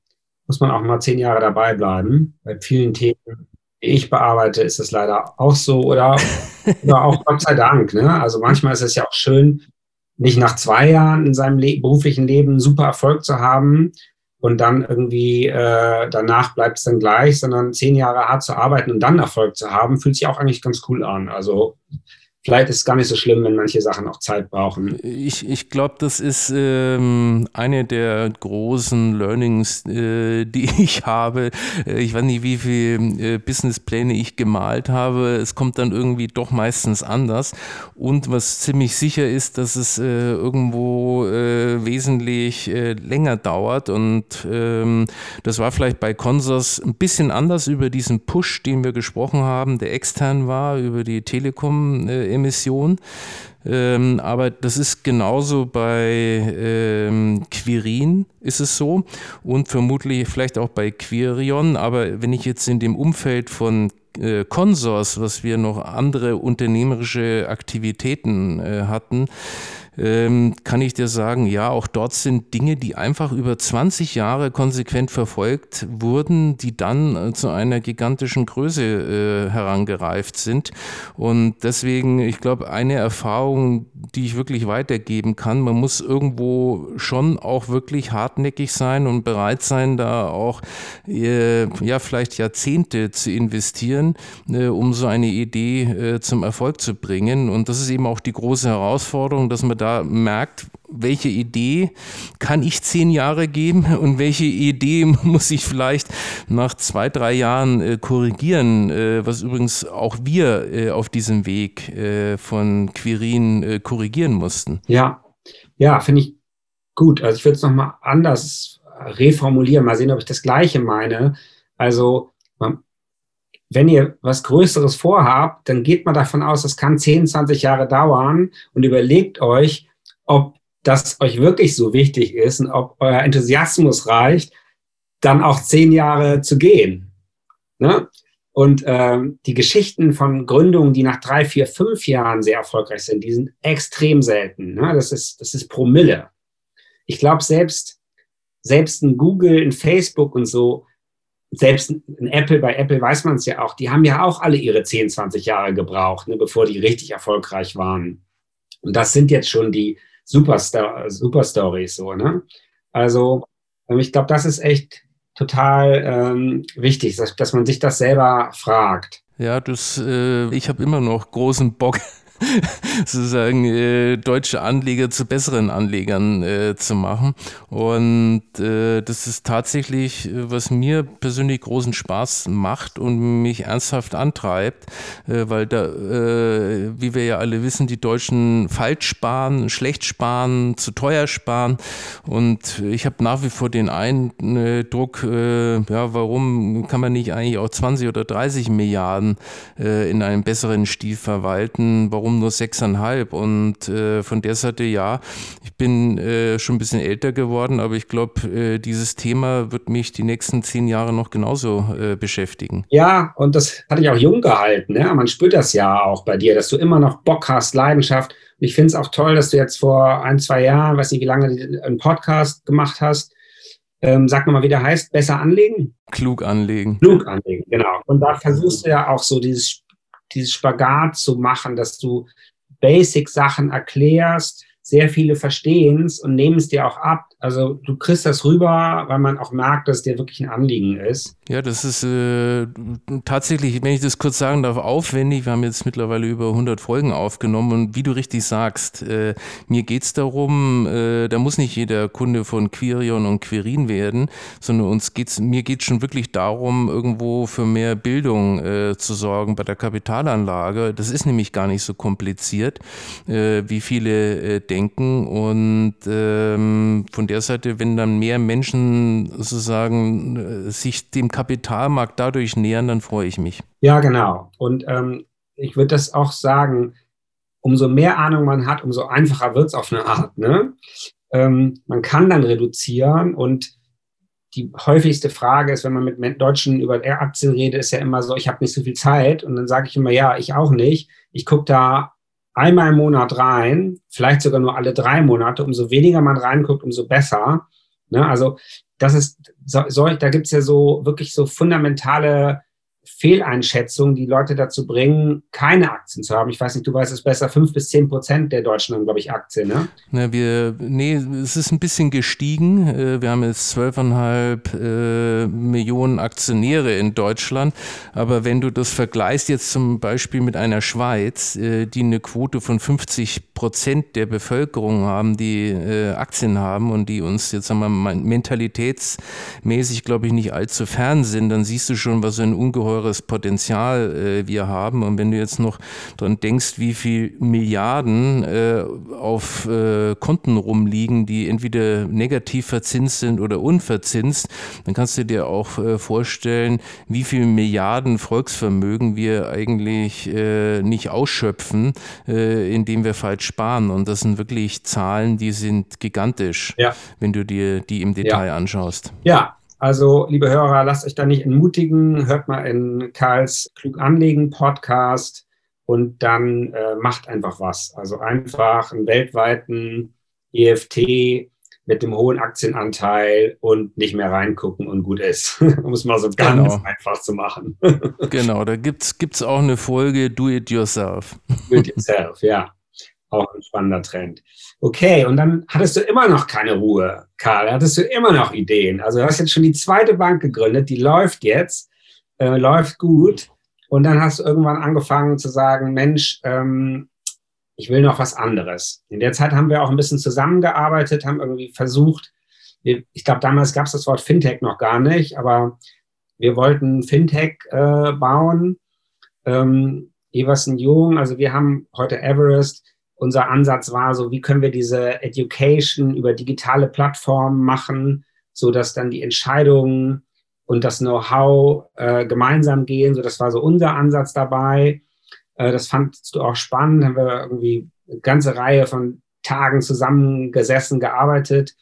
muss man auch mal zehn Jahre dabei bleiben. Bei vielen Themen, die ich bearbeite, ist es leider auch so oder, oder auch Gott sei Dank. Ne? Also manchmal ist es ja auch schön, nicht nach zwei Jahren in seinem Le beruflichen Leben super Erfolg zu haben, und dann irgendwie äh, danach bleibt es dann gleich, sondern zehn Jahre hart zu arbeiten und dann Erfolg zu haben, fühlt sich auch eigentlich ganz cool an. Also vielleicht ist es gar nicht so schlimm, wenn manche Sachen auch Zeit brauchen. Ich, ich glaube, das ist ähm, eine der großen Learnings, äh, die ich habe. Äh, ich weiß nicht, wie viele äh, Businesspläne ich gemalt habe. Es kommt dann irgendwie doch meistens anders. Und was ziemlich sicher ist, dass es äh, irgendwo äh, wesentlich äh, länger dauert. Und ähm, das war vielleicht bei Consors ein bisschen anders über diesen Push, den wir gesprochen haben, der extern war, über die Telekom. Äh, Emission. Ähm, aber das ist genauso bei ähm, Quirin ist es so und vermutlich vielleicht auch bei Quirion. Aber wenn ich jetzt in dem Umfeld von äh, Consors, was wir noch andere unternehmerische Aktivitäten äh, hatten, ähm, kann ich dir sagen, ja, auch dort sind Dinge, die einfach über 20 Jahre konsequent verfolgt wurden, die dann äh, zu einer gigantischen Größe äh, herangereift sind. Und deswegen, ich glaube, eine Erfahrung, die ich wirklich weitergeben kann, man muss irgendwo schon auch wirklich hartnäckig sein und bereit sein, da auch äh, ja vielleicht Jahrzehnte zu investieren, äh, um so eine Idee äh, zum Erfolg zu bringen. Und das ist eben auch die große Herausforderung, dass man da merkt, welche Idee kann ich zehn Jahre geben und welche Idee muss ich vielleicht nach zwei, drei Jahren äh, korrigieren, äh, was übrigens auch wir äh, auf diesem Weg äh, von Quirin äh, korrigieren mussten. Ja, ja, finde ich gut. Also ich würde es nochmal anders reformulieren, mal sehen, ob ich das Gleiche meine. Also wenn ihr was Größeres vorhabt, dann geht man davon aus, es kann 10, 20 Jahre dauern und überlegt euch, ob das euch wirklich so wichtig ist und ob euer Enthusiasmus reicht, dann auch zehn Jahre zu gehen. Ne? Und ähm, die Geschichten von Gründungen, die nach drei, vier, fünf Jahren sehr erfolgreich sind, die sind extrem selten. Ne? Das, ist, das ist Promille. Ich glaube, selbst, selbst ein Google, ein Facebook und so, selbst ein Apple, bei Apple weiß man es ja auch, die haben ja auch alle ihre 10, 20 Jahre gebraucht, ne, bevor die richtig erfolgreich waren. Und das sind jetzt schon die Superstar Superstories, so, ne? Also, ähm, ich glaube, das ist echt total ähm, wichtig, dass, dass man sich das selber fragt. Ja, das, äh, ich habe immer noch großen Bock sozusagen äh, deutsche Anleger zu besseren Anlegern äh, zu machen. Und äh, das ist tatsächlich, äh, was mir persönlich großen Spaß macht und mich ernsthaft antreibt, äh, weil da, äh, wie wir ja alle wissen, die Deutschen falsch sparen, schlecht sparen, zu teuer sparen. Und ich habe nach wie vor den Eindruck, ja, warum kann man nicht eigentlich auch 20 oder 30 Milliarden in einem besseren Stil verwalten? Warum nur 6,5? Und von der Seite, ja, ich bin schon ein bisschen älter geworden, aber ich glaube, dieses Thema wird mich die nächsten zehn Jahre noch genauso beschäftigen. Ja, und das hatte ich auch jung gehalten. Ne? Man spürt das ja auch bei dir, dass du immer noch Bock hast, Leidenschaft. Und ich finde es auch toll, dass du jetzt vor ein, zwei Jahren, weiß nicht wie lange, einen Podcast gemacht hast. Ähm, sag nochmal, wie der heißt, besser anlegen? Klug anlegen. Klug anlegen, genau. Und da versuchst du ja auch so dieses, dieses Spagat zu machen, dass du Basic-Sachen erklärst, sehr viele verstehen es und nehmen es dir auch ab. Also du kriegst das rüber, weil man auch merkt, dass dir wirklich ein Anliegen ist. Ja, das ist äh, tatsächlich, wenn ich das kurz sagen darf, aufwendig. Wir haben jetzt mittlerweile über 100 Folgen aufgenommen und wie du richtig sagst, äh, mir geht es darum, äh, da muss nicht jeder Kunde von Quirion und Quirin werden, sondern uns geht's, mir geht es schon wirklich darum, irgendwo für mehr Bildung äh, zu sorgen bei der Kapitalanlage. Das ist nämlich gar nicht so kompliziert, äh, wie viele äh, denken. Und ähm, von der Seite, wenn dann mehr Menschen sozusagen äh, sich dem Kapitalmarkt dadurch nähern, dann freue ich mich. Ja, genau. Und ähm, ich würde das auch sagen, umso mehr Ahnung man hat, umso einfacher wird es auf eine Art. Ne? Ähm, man kann dann reduzieren und die häufigste Frage ist, wenn man mit Deutschen über Aktien redet, ist ja immer so, ich habe nicht so viel Zeit. Und dann sage ich immer, ja, ich auch nicht. Ich gucke da einmal im Monat rein, vielleicht sogar nur alle drei Monate. Umso weniger man reinguckt, umso besser. Ne? Also das ist, so, so, da gibt's ja so wirklich so fundamentale Fehleinschätzungen, die Leute dazu bringen, keine Aktien zu haben. Ich weiß nicht, du weißt es besser, fünf bis zehn Prozent der Deutschen haben, glaube ich, Aktien, ne? Na, wir, nee, es ist ein bisschen gestiegen. Äh, wir haben jetzt zwölfeinhalb äh, Millionen Aktionäre in Deutschland. Aber wenn du das vergleichst jetzt zum Beispiel mit einer Schweiz, äh, die eine Quote von 50 Prozent der Bevölkerung haben, die Aktien haben und die uns jetzt sagen wir mal mentalitätsmäßig, glaube ich, nicht allzu fern sind, dann siehst du schon, was ein ungeheuer ungeheures Potenzial äh, wir haben. Und wenn du jetzt noch dran denkst, wie viel Milliarden äh, auf äh, Konten rumliegen, die entweder negativ verzinst sind oder unverzinst, dann kannst du dir auch äh, vorstellen, wie viel Milliarden Volksvermögen wir eigentlich äh, nicht ausschöpfen, äh, indem wir falsch sparen. Und das sind wirklich Zahlen, die sind gigantisch, ja. wenn du dir die im Detail ja. anschaust. Ja, also, liebe Hörer, lasst euch da nicht entmutigen. Hört mal in Karls Klug anlegen Podcast und dann äh, macht einfach was. Also einfach einen weltweiten EFT mit dem hohen Aktienanteil und nicht mehr reingucken und gut ist. um es mal so ganz genau. einfach zu machen. genau, da gibt es auch eine Folge Do It Yourself. Do It Yourself, ja. Auch ein spannender Trend. Okay, und dann hattest du immer noch keine Ruhe, Karl. Hattest du immer noch Ideen. Also du hast jetzt schon die zweite Bank gegründet, die läuft jetzt, äh, läuft gut. Und dann hast du irgendwann angefangen zu sagen, Mensch, ähm, ich will noch was anderes. In der Zeit haben wir auch ein bisschen zusammengearbeitet, haben irgendwie versucht, ich glaube, damals gab es das Wort Fintech noch gar nicht, aber wir wollten Fintech äh, bauen. Ähm, Everson Jung, also wir haben heute Everest, unser Ansatz war so, wie können wir diese Education über digitale Plattformen machen, so dass dann die Entscheidungen und das Know-how äh, gemeinsam gehen. So, das war so unser Ansatz dabei. Äh, das fandst du auch spannend. Haben wir irgendwie eine ganze Reihe von Tagen zusammengesessen, gearbeitet.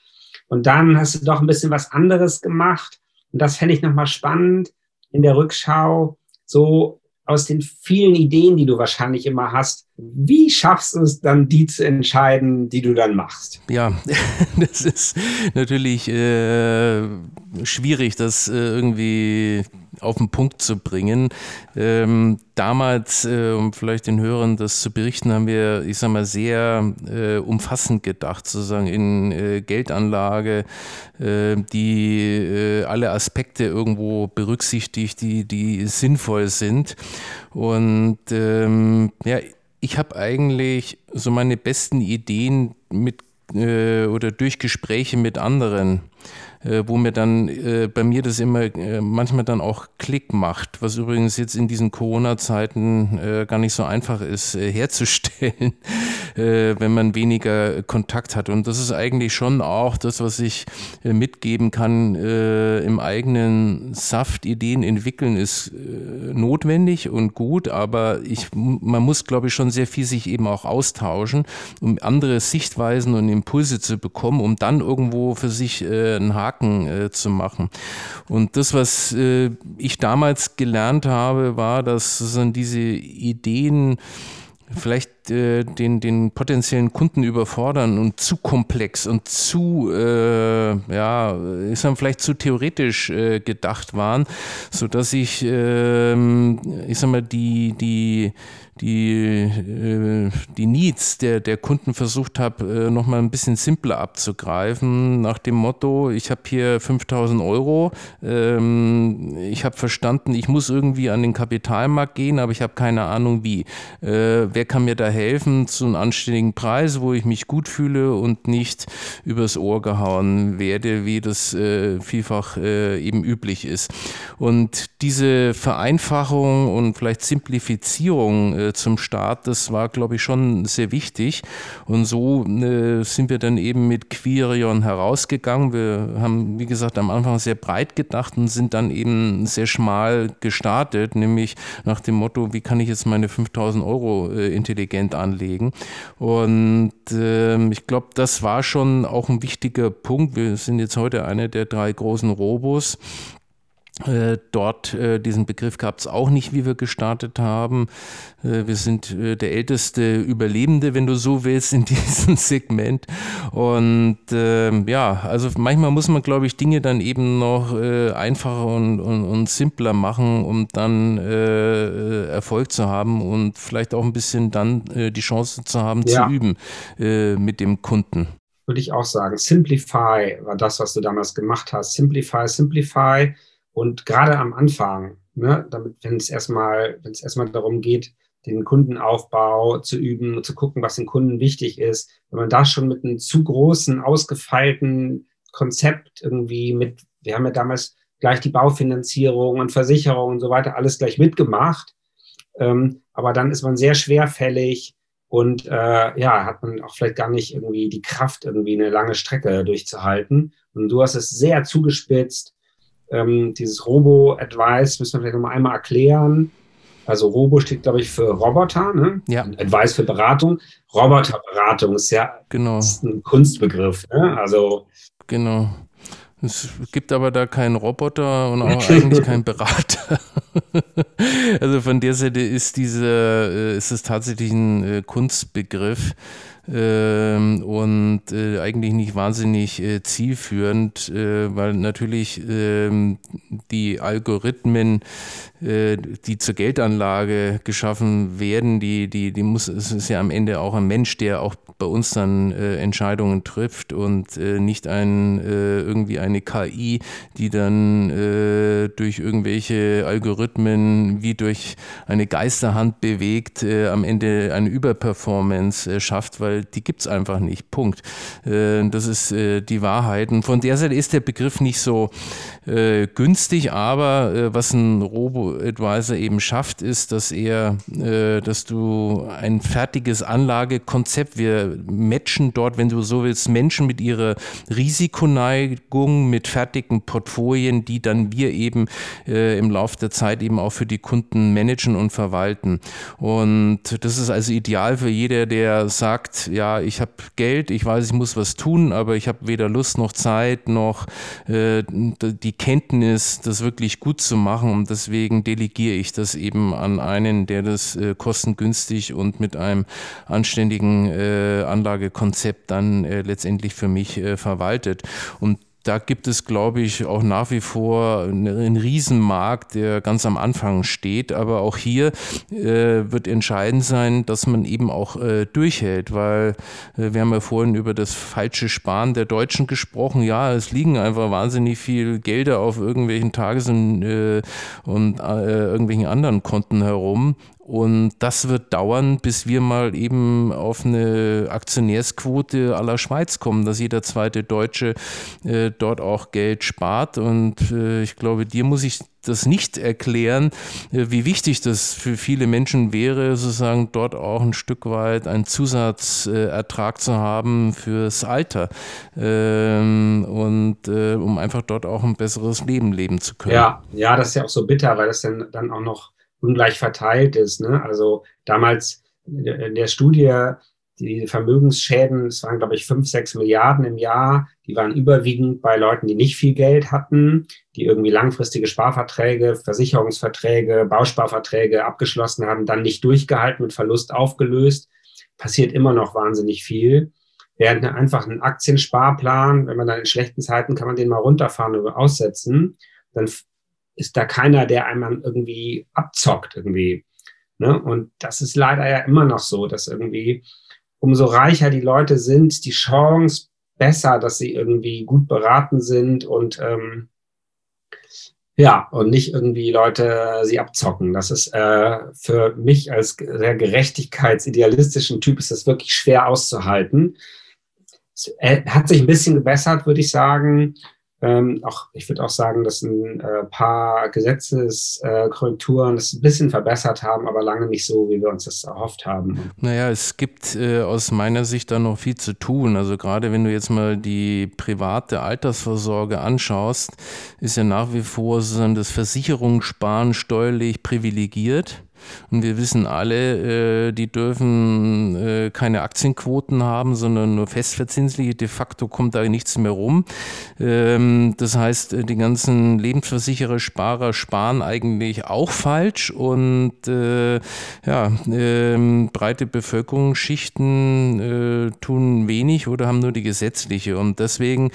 Und dann hast du doch ein bisschen was anderes gemacht. Und das fände ich nochmal spannend in der Rückschau. So, aus den vielen Ideen, die du wahrscheinlich immer hast, wie schaffst du es dann, die zu entscheiden, die du dann machst? Ja, das ist natürlich äh, schwierig, das äh, irgendwie auf den Punkt zu bringen. Ähm, damals, äh, um vielleicht den Hörern das zu berichten, haben wir, ich sag mal, sehr äh, umfassend gedacht, sozusagen in äh, Geldanlage, äh, die äh, alle Aspekte irgendwo berücksichtigt, die, die sinnvoll sind. Und ähm, ja, ich habe eigentlich so meine besten Ideen mit äh, oder durch Gespräche mit anderen äh, wo mir dann äh, bei mir das immer äh, manchmal dann auch Klick macht, was übrigens jetzt in diesen Corona-Zeiten äh, gar nicht so einfach ist äh, herzustellen, äh, wenn man weniger Kontakt hat. Und das ist eigentlich schon auch das, was ich mitgeben kann. Im eigenen Saft Ideen entwickeln ist notwendig und gut, aber ich, man muss, glaube ich, schon sehr viel sich eben auch austauschen, um andere Sichtweisen und Impulse zu bekommen, um dann irgendwo für sich einen Haken Haken äh, zu machen. Und das, was äh, ich damals gelernt habe, war, dass sozusagen diese Ideen vielleicht äh, den, den potenziellen Kunden überfordern und zu komplex und zu, äh, ja, ist dann vielleicht zu theoretisch äh, gedacht waren, sodass ich, äh, ich sag mal, die, die, die, äh, die Needs der, der Kunden versucht habe, äh, nochmal ein bisschen simpler abzugreifen, nach dem Motto, ich habe hier 5000 Euro, ähm, ich habe verstanden, ich muss irgendwie an den Kapitalmarkt gehen, aber ich habe keine Ahnung wie. Äh, wer kann mir da helfen zu einem anständigen Preis, wo ich mich gut fühle und nicht übers Ohr gehauen werde, wie das vielfach eben üblich ist. Und diese Vereinfachung und vielleicht Simplifizierung zum Start, das war, glaube ich, schon sehr wichtig. Und so äh, sind wir dann eben mit Quirion herausgegangen. Wir haben, wie gesagt, am Anfang sehr breit gedacht und sind dann eben sehr schmal gestartet, nämlich nach dem Motto, wie kann ich jetzt meine 5000 Euro äh, intelligent anlegen. Und ähm, ich glaube, das war schon auch ein wichtiger Punkt. Wir sind jetzt heute eine der drei großen Robos. Äh, dort äh, diesen Begriff gab es auch nicht, wie wir gestartet haben. Äh, wir sind äh, der älteste Überlebende, wenn du so willst, in diesem Segment. Und ähm, ja, also manchmal muss man, glaube ich, Dinge dann eben noch äh, einfacher und, und, und, simpler machen, um dann Erfolg zu haben und vielleicht auch ein bisschen dann die Chance zu haben, ja. zu üben mit dem Kunden würde ich auch sagen. Simplify war das, was du damals gemacht hast. Simplify, Simplify. Und gerade am Anfang, ne, damit, wenn es erstmal, wenn es erstmal darum geht, den Kundenaufbau zu üben, zu gucken, was den Kunden wichtig ist, wenn man da schon mit einem zu großen, ausgefeilten Konzept irgendwie mit, wir haben ja damals gleich die Baufinanzierung und Versicherung und so weiter alles gleich mitgemacht, ähm, aber dann ist man sehr schwerfällig und äh, ja, hat man auch vielleicht gar nicht irgendwie die Kraft, irgendwie eine lange Strecke durchzuhalten. Und du hast es sehr zugespitzt, ähm, dieses Robo-Advice müssen wir vielleicht nochmal einmal erklären. Also Robo steht, glaube ich, für Roboter, ne? Ja. Advice für Beratung. Roboterberatung ist ja genau. ist ein Kunstbegriff. Ne? Also genau. Es gibt aber da keinen Roboter und auch eigentlich keinen Berater. also von der Seite ist dieser, äh, ist es tatsächlich ein äh, Kunstbegriff ähm, und äh, eigentlich nicht wahnsinnig äh, zielführend, äh, weil natürlich ähm, die Algorithmen, äh, die zur Geldanlage geschaffen werden, die, die, die muss, es ist ja am Ende auch ein Mensch, der auch bei uns dann äh, Entscheidungen trifft und äh, nicht ein, irgendwie eine KI, die dann durch irgendwelche Algorithmen wie durch eine Geisterhand bewegt, am Ende eine Überperformance schafft, weil die gibt es einfach nicht. Punkt. Äh, das ist äh, die Wahrheit. Und von der Seite ist der Begriff nicht so äh, günstig, aber was ein Robo-Advisor eben schafft, ist, dass er, dass du ein fertiges Anlagekonzept, wir matchen dort, wenn du so willst, Menschen mit ihrer Risikoneigung, mit fertigen Portfolien, die dann wir eben im Laufe der Zeit eben auch für die Kunden managen und verwalten. Und das ist also ideal für jeder, der sagt, ja, ich habe Geld, ich weiß, ich muss was tun, aber ich habe weder Lust noch Zeit noch äh, die Kenntnis, das wirklich gut zu machen. Und deswegen delegiere ich das eben an einen, der das äh, kostengünstig und mit einem anständigen äh, Anlagekonzept dann äh, letztendlich für mich äh, verwaltet. Und da gibt es, glaube ich, auch nach wie vor einen Riesenmarkt, der ganz am Anfang steht. Aber auch hier äh, wird entscheidend sein, dass man eben auch äh, durchhält, weil äh, wir haben ja vorhin über das falsche Sparen der Deutschen gesprochen. Ja, es liegen einfach wahnsinnig viel Gelder auf irgendwelchen Tages- und, äh, und äh, irgendwelchen anderen Konten herum. Und das wird dauern, bis wir mal eben auf eine Aktionärsquote aller Schweiz kommen, dass jeder zweite Deutsche äh, dort auch Geld spart. Und äh, ich glaube, dir muss ich das nicht erklären, äh, wie wichtig das für viele Menschen wäre, sozusagen dort auch ein Stück weit einen Zusatzertrag zu haben fürs Alter ähm, und äh, um einfach dort auch ein besseres Leben leben zu können. Ja, ja, das ist ja auch so bitter, weil das dann, dann auch noch ungleich verteilt ist. Ne? Also damals in der Studie, die Vermögensschäden, es waren, glaube ich, fünf, sechs Milliarden im Jahr, die waren überwiegend bei Leuten, die nicht viel Geld hatten, die irgendwie langfristige Sparverträge, Versicherungsverträge, Bausparverträge abgeschlossen haben, dann nicht durchgehalten, mit Verlust aufgelöst. Passiert immer noch wahnsinnig viel. Während einfach ein Aktiensparplan, wenn man dann in schlechten Zeiten kann man den mal runterfahren oder aussetzen, dann ist da keiner, der einmal irgendwie abzockt irgendwie. Ne? Und das ist leider ja immer noch so, dass irgendwie umso reicher die Leute sind, die Chance besser, dass sie irgendwie gut beraten sind und ähm, ja, und nicht irgendwie Leute sie abzocken. Das ist äh, für mich als sehr gerechtigkeitsidealistischen Typ ist das wirklich schwer auszuhalten. Es äh, hat sich ein bisschen gebessert, würde ich sagen. Ähm, auch, ich würde auch sagen, dass ein äh, paar Gesetzeskorrekturen äh, das ein bisschen verbessert haben, aber lange nicht so, wie wir uns das erhofft haben. Naja, es gibt äh, aus meiner Sicht da noch viel zu tun. Also gerade wenn du jetzt mal die private Altersvorsorge anschaust, ist ja nach wie vor sozusagen das Versicherungssparen steuerlich privilegiert. Und wir wissen alle, äh, die dürfen äh, keine Aktienquoten haben, sondern nur festverzinsliche. De facto kommt da nichts mehr rum. Ähm, das heißt, äh, die ganzen Lebensversicherer, Sparer sparen eigentlich auch falsch und äh, ja, ähm, breite Bevölkerungsschichten äh, tun wenig oder haben nur die gesetzliche. Und deswegen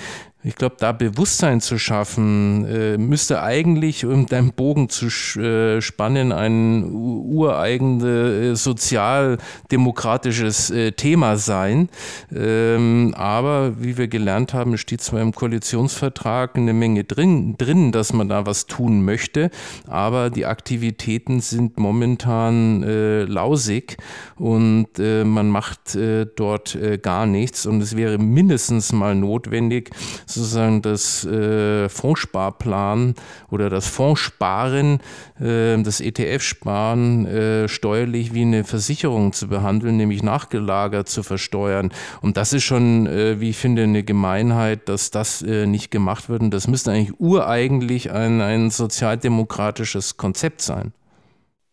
ich glaube, da Bewusstsein zu schaffen, äh, müsste eigentlich, um deinen Bogen zu äh, spannen, ein ureigenes äh, sozialdemokratisches äh, Thema sein. Ähm, aber wie wir gelernt haben, steht zwar im Koalitionsvertrag eine Menge drin, drin, dass man da was tun möchte, aber die Aktivitäten sind momentan äh, lausig und äh, man macht dort gar nichts. Und es wäre mindestens mal notwendig, sozusagen das äh, Fondssparplan oder das Fondssparen, äh, das ETF-Sparen äh, steuerlich wie eine Versicherung zu behandeln, nämlich nachgelagert zu versteuern. Und das ist schon, äh, wie ich finde, eine Gemeinheit, dass das äh, nicht gemacht wird. Und das müsste eigentlich ureigentlich ein, ein sozialdemokratisches Konzept sein.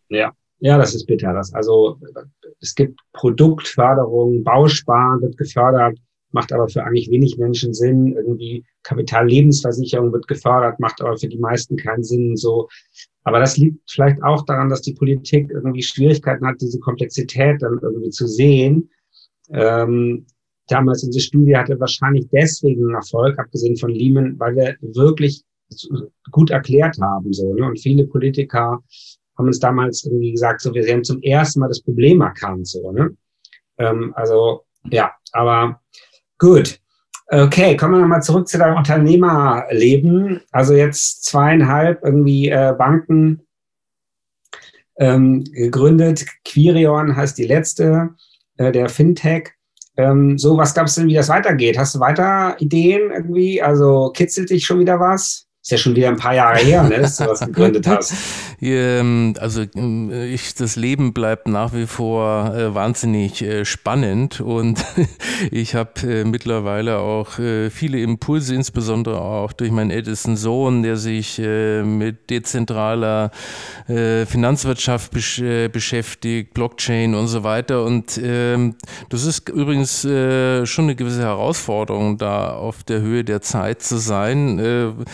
Ja, ja, das ist bitter. Das, also es gibt Produktförderung, Bausparen wird gefördert macht aber für eigentlich wenig Menschen Sinn. Irgendwie Kapitallebensversicherung wird gefördert, macht aber für die meisten keinen Sinn. So. Aber das liegt vielleicht auch daran, dass die Politik irgendwie Schwierigkeiten hat, diese Komplexität dann irgendwie zu sehen. Ähm, damals diese Studie hatte wahrscheinlich deswegen einen Erfolg, abgesehen von Lehman, weil wir wirklich gut erklärt haben, so, ne? Und viele Politiker haben uns damals irgendwie gesagt, so, wir haben zum ersten Mal das Problem erkannt, so, ne? Ähm, also, ja, aber Gut. Okay, kommen wir nochmal zurück zu deinem Unternehmerleben. Also jetzt zweieinhalb irgendwie äh, Banken ähm, gegründet. Quirion heißt die letzte, äh, der Fintech. Ähm, so, was glaubst du denn, wie das weitergeht? Hast du weiter Ideen irgendwie? Also kitzelt dich schon wieder was? Ist ja schon wieder ein paar Jahre her, ne, dass du was gegründet hast. Ähm, also ähm, ich, das Leben bleibt nach wie vor äh, wahnsinnig äh, spannend und ich habe äh, mittlerweile auch äh, viele Impulse, insbesondere auch durch meinen ältesten Sohn, der sich äh, mit dezentraler äh, Finanzwirtschaft besch beschäftigt, Blockchain und so weiter. Und ähm, das ist übrigens schon eine gewisse Herausforderung, da auf der Höhe der Zeit zu sein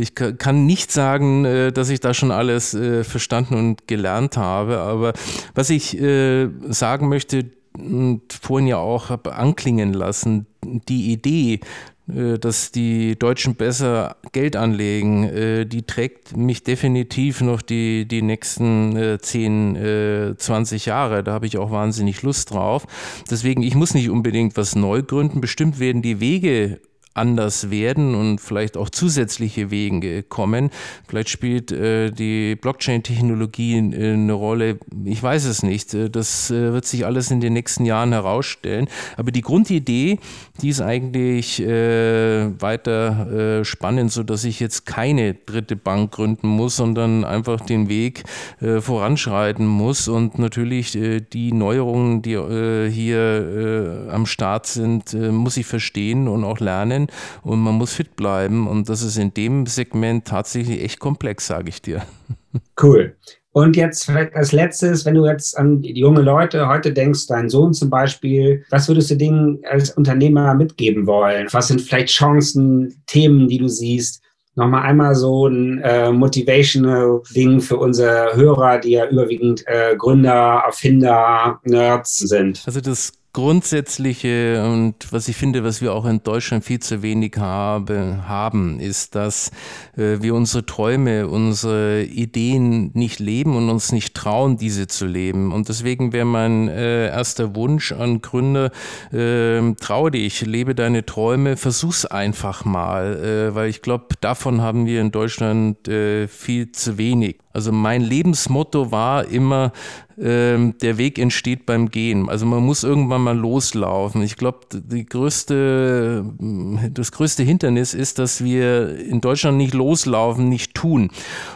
ich kann nicht sagen, äh, dass ich da schon alles äh, verstanden und gelernt habe, aber was ich äh, sagen möchte, und vorhin ja auch anklingen lassen, die Idee, dass die Deutschen besser Geld anlegen, die trägt mich definitiv noch die, die nächsten 10, 20 Jahre. Da habe ich auch wahnsinnig Lust drauf. Deswegen, ich muss nicht unbedingt was neu gründen. Bestimmt werden die Wege anders werden und vielleicht auch zusätzliche Wege kommen. Vielleicht spielt äh, die Blockchain-Technologie äh, eine Rolle. Ich weiß es nicht. Äh, das äh, wird sich alles in den nächsten Jahren herausstellen. Aber die Grundidee, die ist eigentlich äh, weiter äh, spannend, so dass ich jetzt keine dritte Bank gründen muss, sondern einfach den Weg voranschreiten muss und natürlich die Neuerungen, die hier am Start sind, muss ich verstehen und auch lernen und man muss fit bleiben. Und das ist in dem Segment tatsächlich echt komplex, sage ich dir. Cool. Und jetzt vielleicht als letztes, wenn du jetzt an junge Leute heute denkst, deinen Sohn zum Beispiel, was würdest du denen als Unternehmer mitgeben wollen? Was sind vielleicht Chancen, Themen, die du siehst? Nochmal einmal so ein äh, motivational Ding für unsere Hörer, die ja überwiegend äh, Gründer, Erfinder, Nerds sind. Also das Grundsätzliche und was ich finde, was wir auch in Deutschland viel zu wenig habe, haben, ist, dass äh, wir unsere Träume, unsere Ideen nicht leben und uns nicht trauen, diese zu leben. Und deswegen wäre mein äh, erster Wunsch an Gründer, äh, trau dich, lebe deine Träume, versuch's einfach mal, äh, weil ich glaube, davon haben wir in Deutschland äh, viel zu wenig. Also mein Lebensmotto war immer, ähm, der Weg entsteht beim Gehen. Also man muss irgendwann mal loslaufen. Ich glaube, die größte, das größte Hindernis ist, dass wir in Deutschland nicht loslaufen, nicht tun.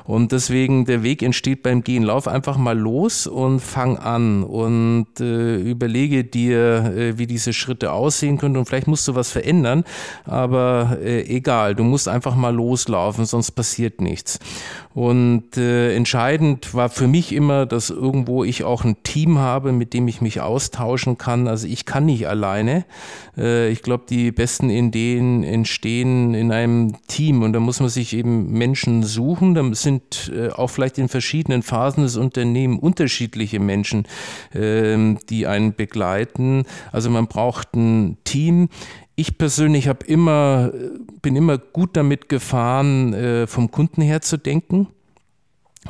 Und deswegen der Weg entsteht beim Gehen. Lauf einfach mal los und fang an und äh, überlege dir, äh, wie diese Schritte aussehen können. Und vielleicht musst du was verändern, aber äh, egal, du musst einfach mal loslaufen, sonst passiert nichts. Und äh, entscheidend war für mich immer, dass irgendwo ich auch ein Team habe, mit dem ich mich austauschen kann. Also ich kann nicht alleine. Äh, ich glaube, die besten Ideen entstehen in einem Team und da muss man sich eben Menschen suchen. Da sind äh, auch vielleicht in verschiedenen Phasen des Unternehmens unterschiedliche Menschen, äh, die einen begleiten. Also man braucht ein Team ich persönlich habe immer, bin immer gut damit gefahren, äh, vom Kunden her zu denken.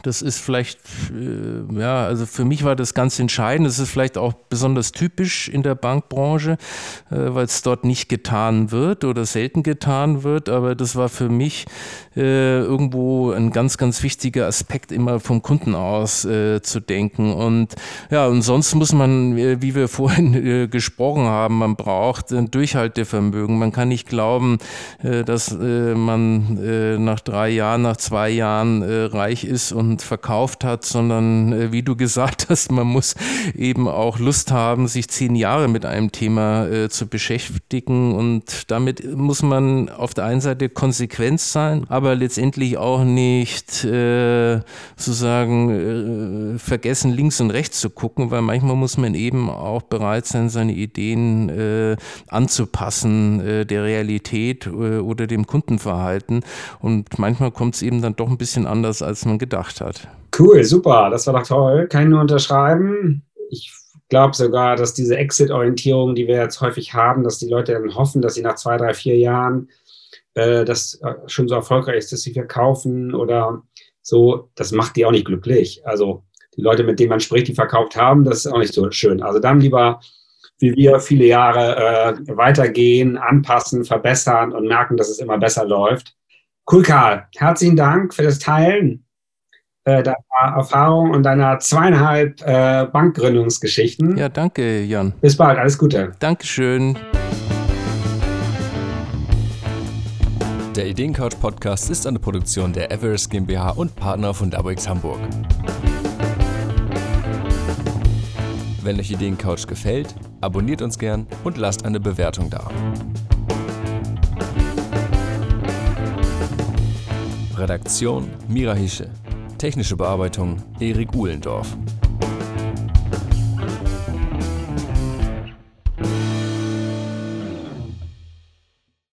Das ist vielleicht, äh, ja, also für mich war das ganz entscheidend. Das ist vielleicht auch besonders typisch in der Bankbranche, äh, weil es dort nicht getan wird oder selten getan wird. Aber das war für mich äh, irgendwo ein ganz, ganz wichtiger Aspekt, immer vom Kunden aus äh, zu denken. Und ja, und sonst muss man, äh, wie wir vorhin äh, gesprochen haben, man braucht ein Durchhaltevermögen. Man kann nicht glauben, dass man nach drei Jahren, nach zwei Jahren reich ist und verkauft hat, sondern äh, wie du gesagt hast, man muss eben auch Lust haben, sich zehn Jahre mit einem Thema äh, zu beschäftigen und damit muss man auf der einen Seite konsequent sein, aber letztendlich auch nicht äh, sozusagen äh, vergessen, links und rechts zu gucken, weil manchmal muss man eben auch bereit sein, seine Ideen äh, anzupassen äh, der Realität oder dem Kundenverhalten und manchmal kommt es eben dann doch ein bisschen anders, als man gedacht hat. Cool, super, das war doch toll. Kann ich nur unterschreiben. Ich glaube sogar, dass diese Exit-Orientierung, die wir jetzt häufig haben, dass die Leute dann hoffen, dass sie nach zwei, drei, vier Jahren äh, das äh, schon so erfolgreich ist, dass sie verkaufen oder so, das macht die auch nicht glücklich. Also die Leute, mit denen man spricht, die verkauft haben, das ist auch nicht so schön. Also dann lieber wie wir viele Jahre äh, weitergehen, anpassen, verbessern und merken, dass es immer besser läuft. Cool, Karl. Herzlichen Dank für das Teilen äh, deiner Erfahrung und deiner zweieinhalb äh, Bankgründungsgeschichten. Ja, danke, Jan. Bis bald, alles Gute. Dankeschön. Der Ideencouch Podcast ist eine Produktion der Everest GmbH und Partner von WX Hamburg. Wenn euch Ideencouch gefällt, abonniert uns gern und lasst eine Bewertung da. Redaktion Mira Hische. Technische Bearbeitung Erik Uhlendorf.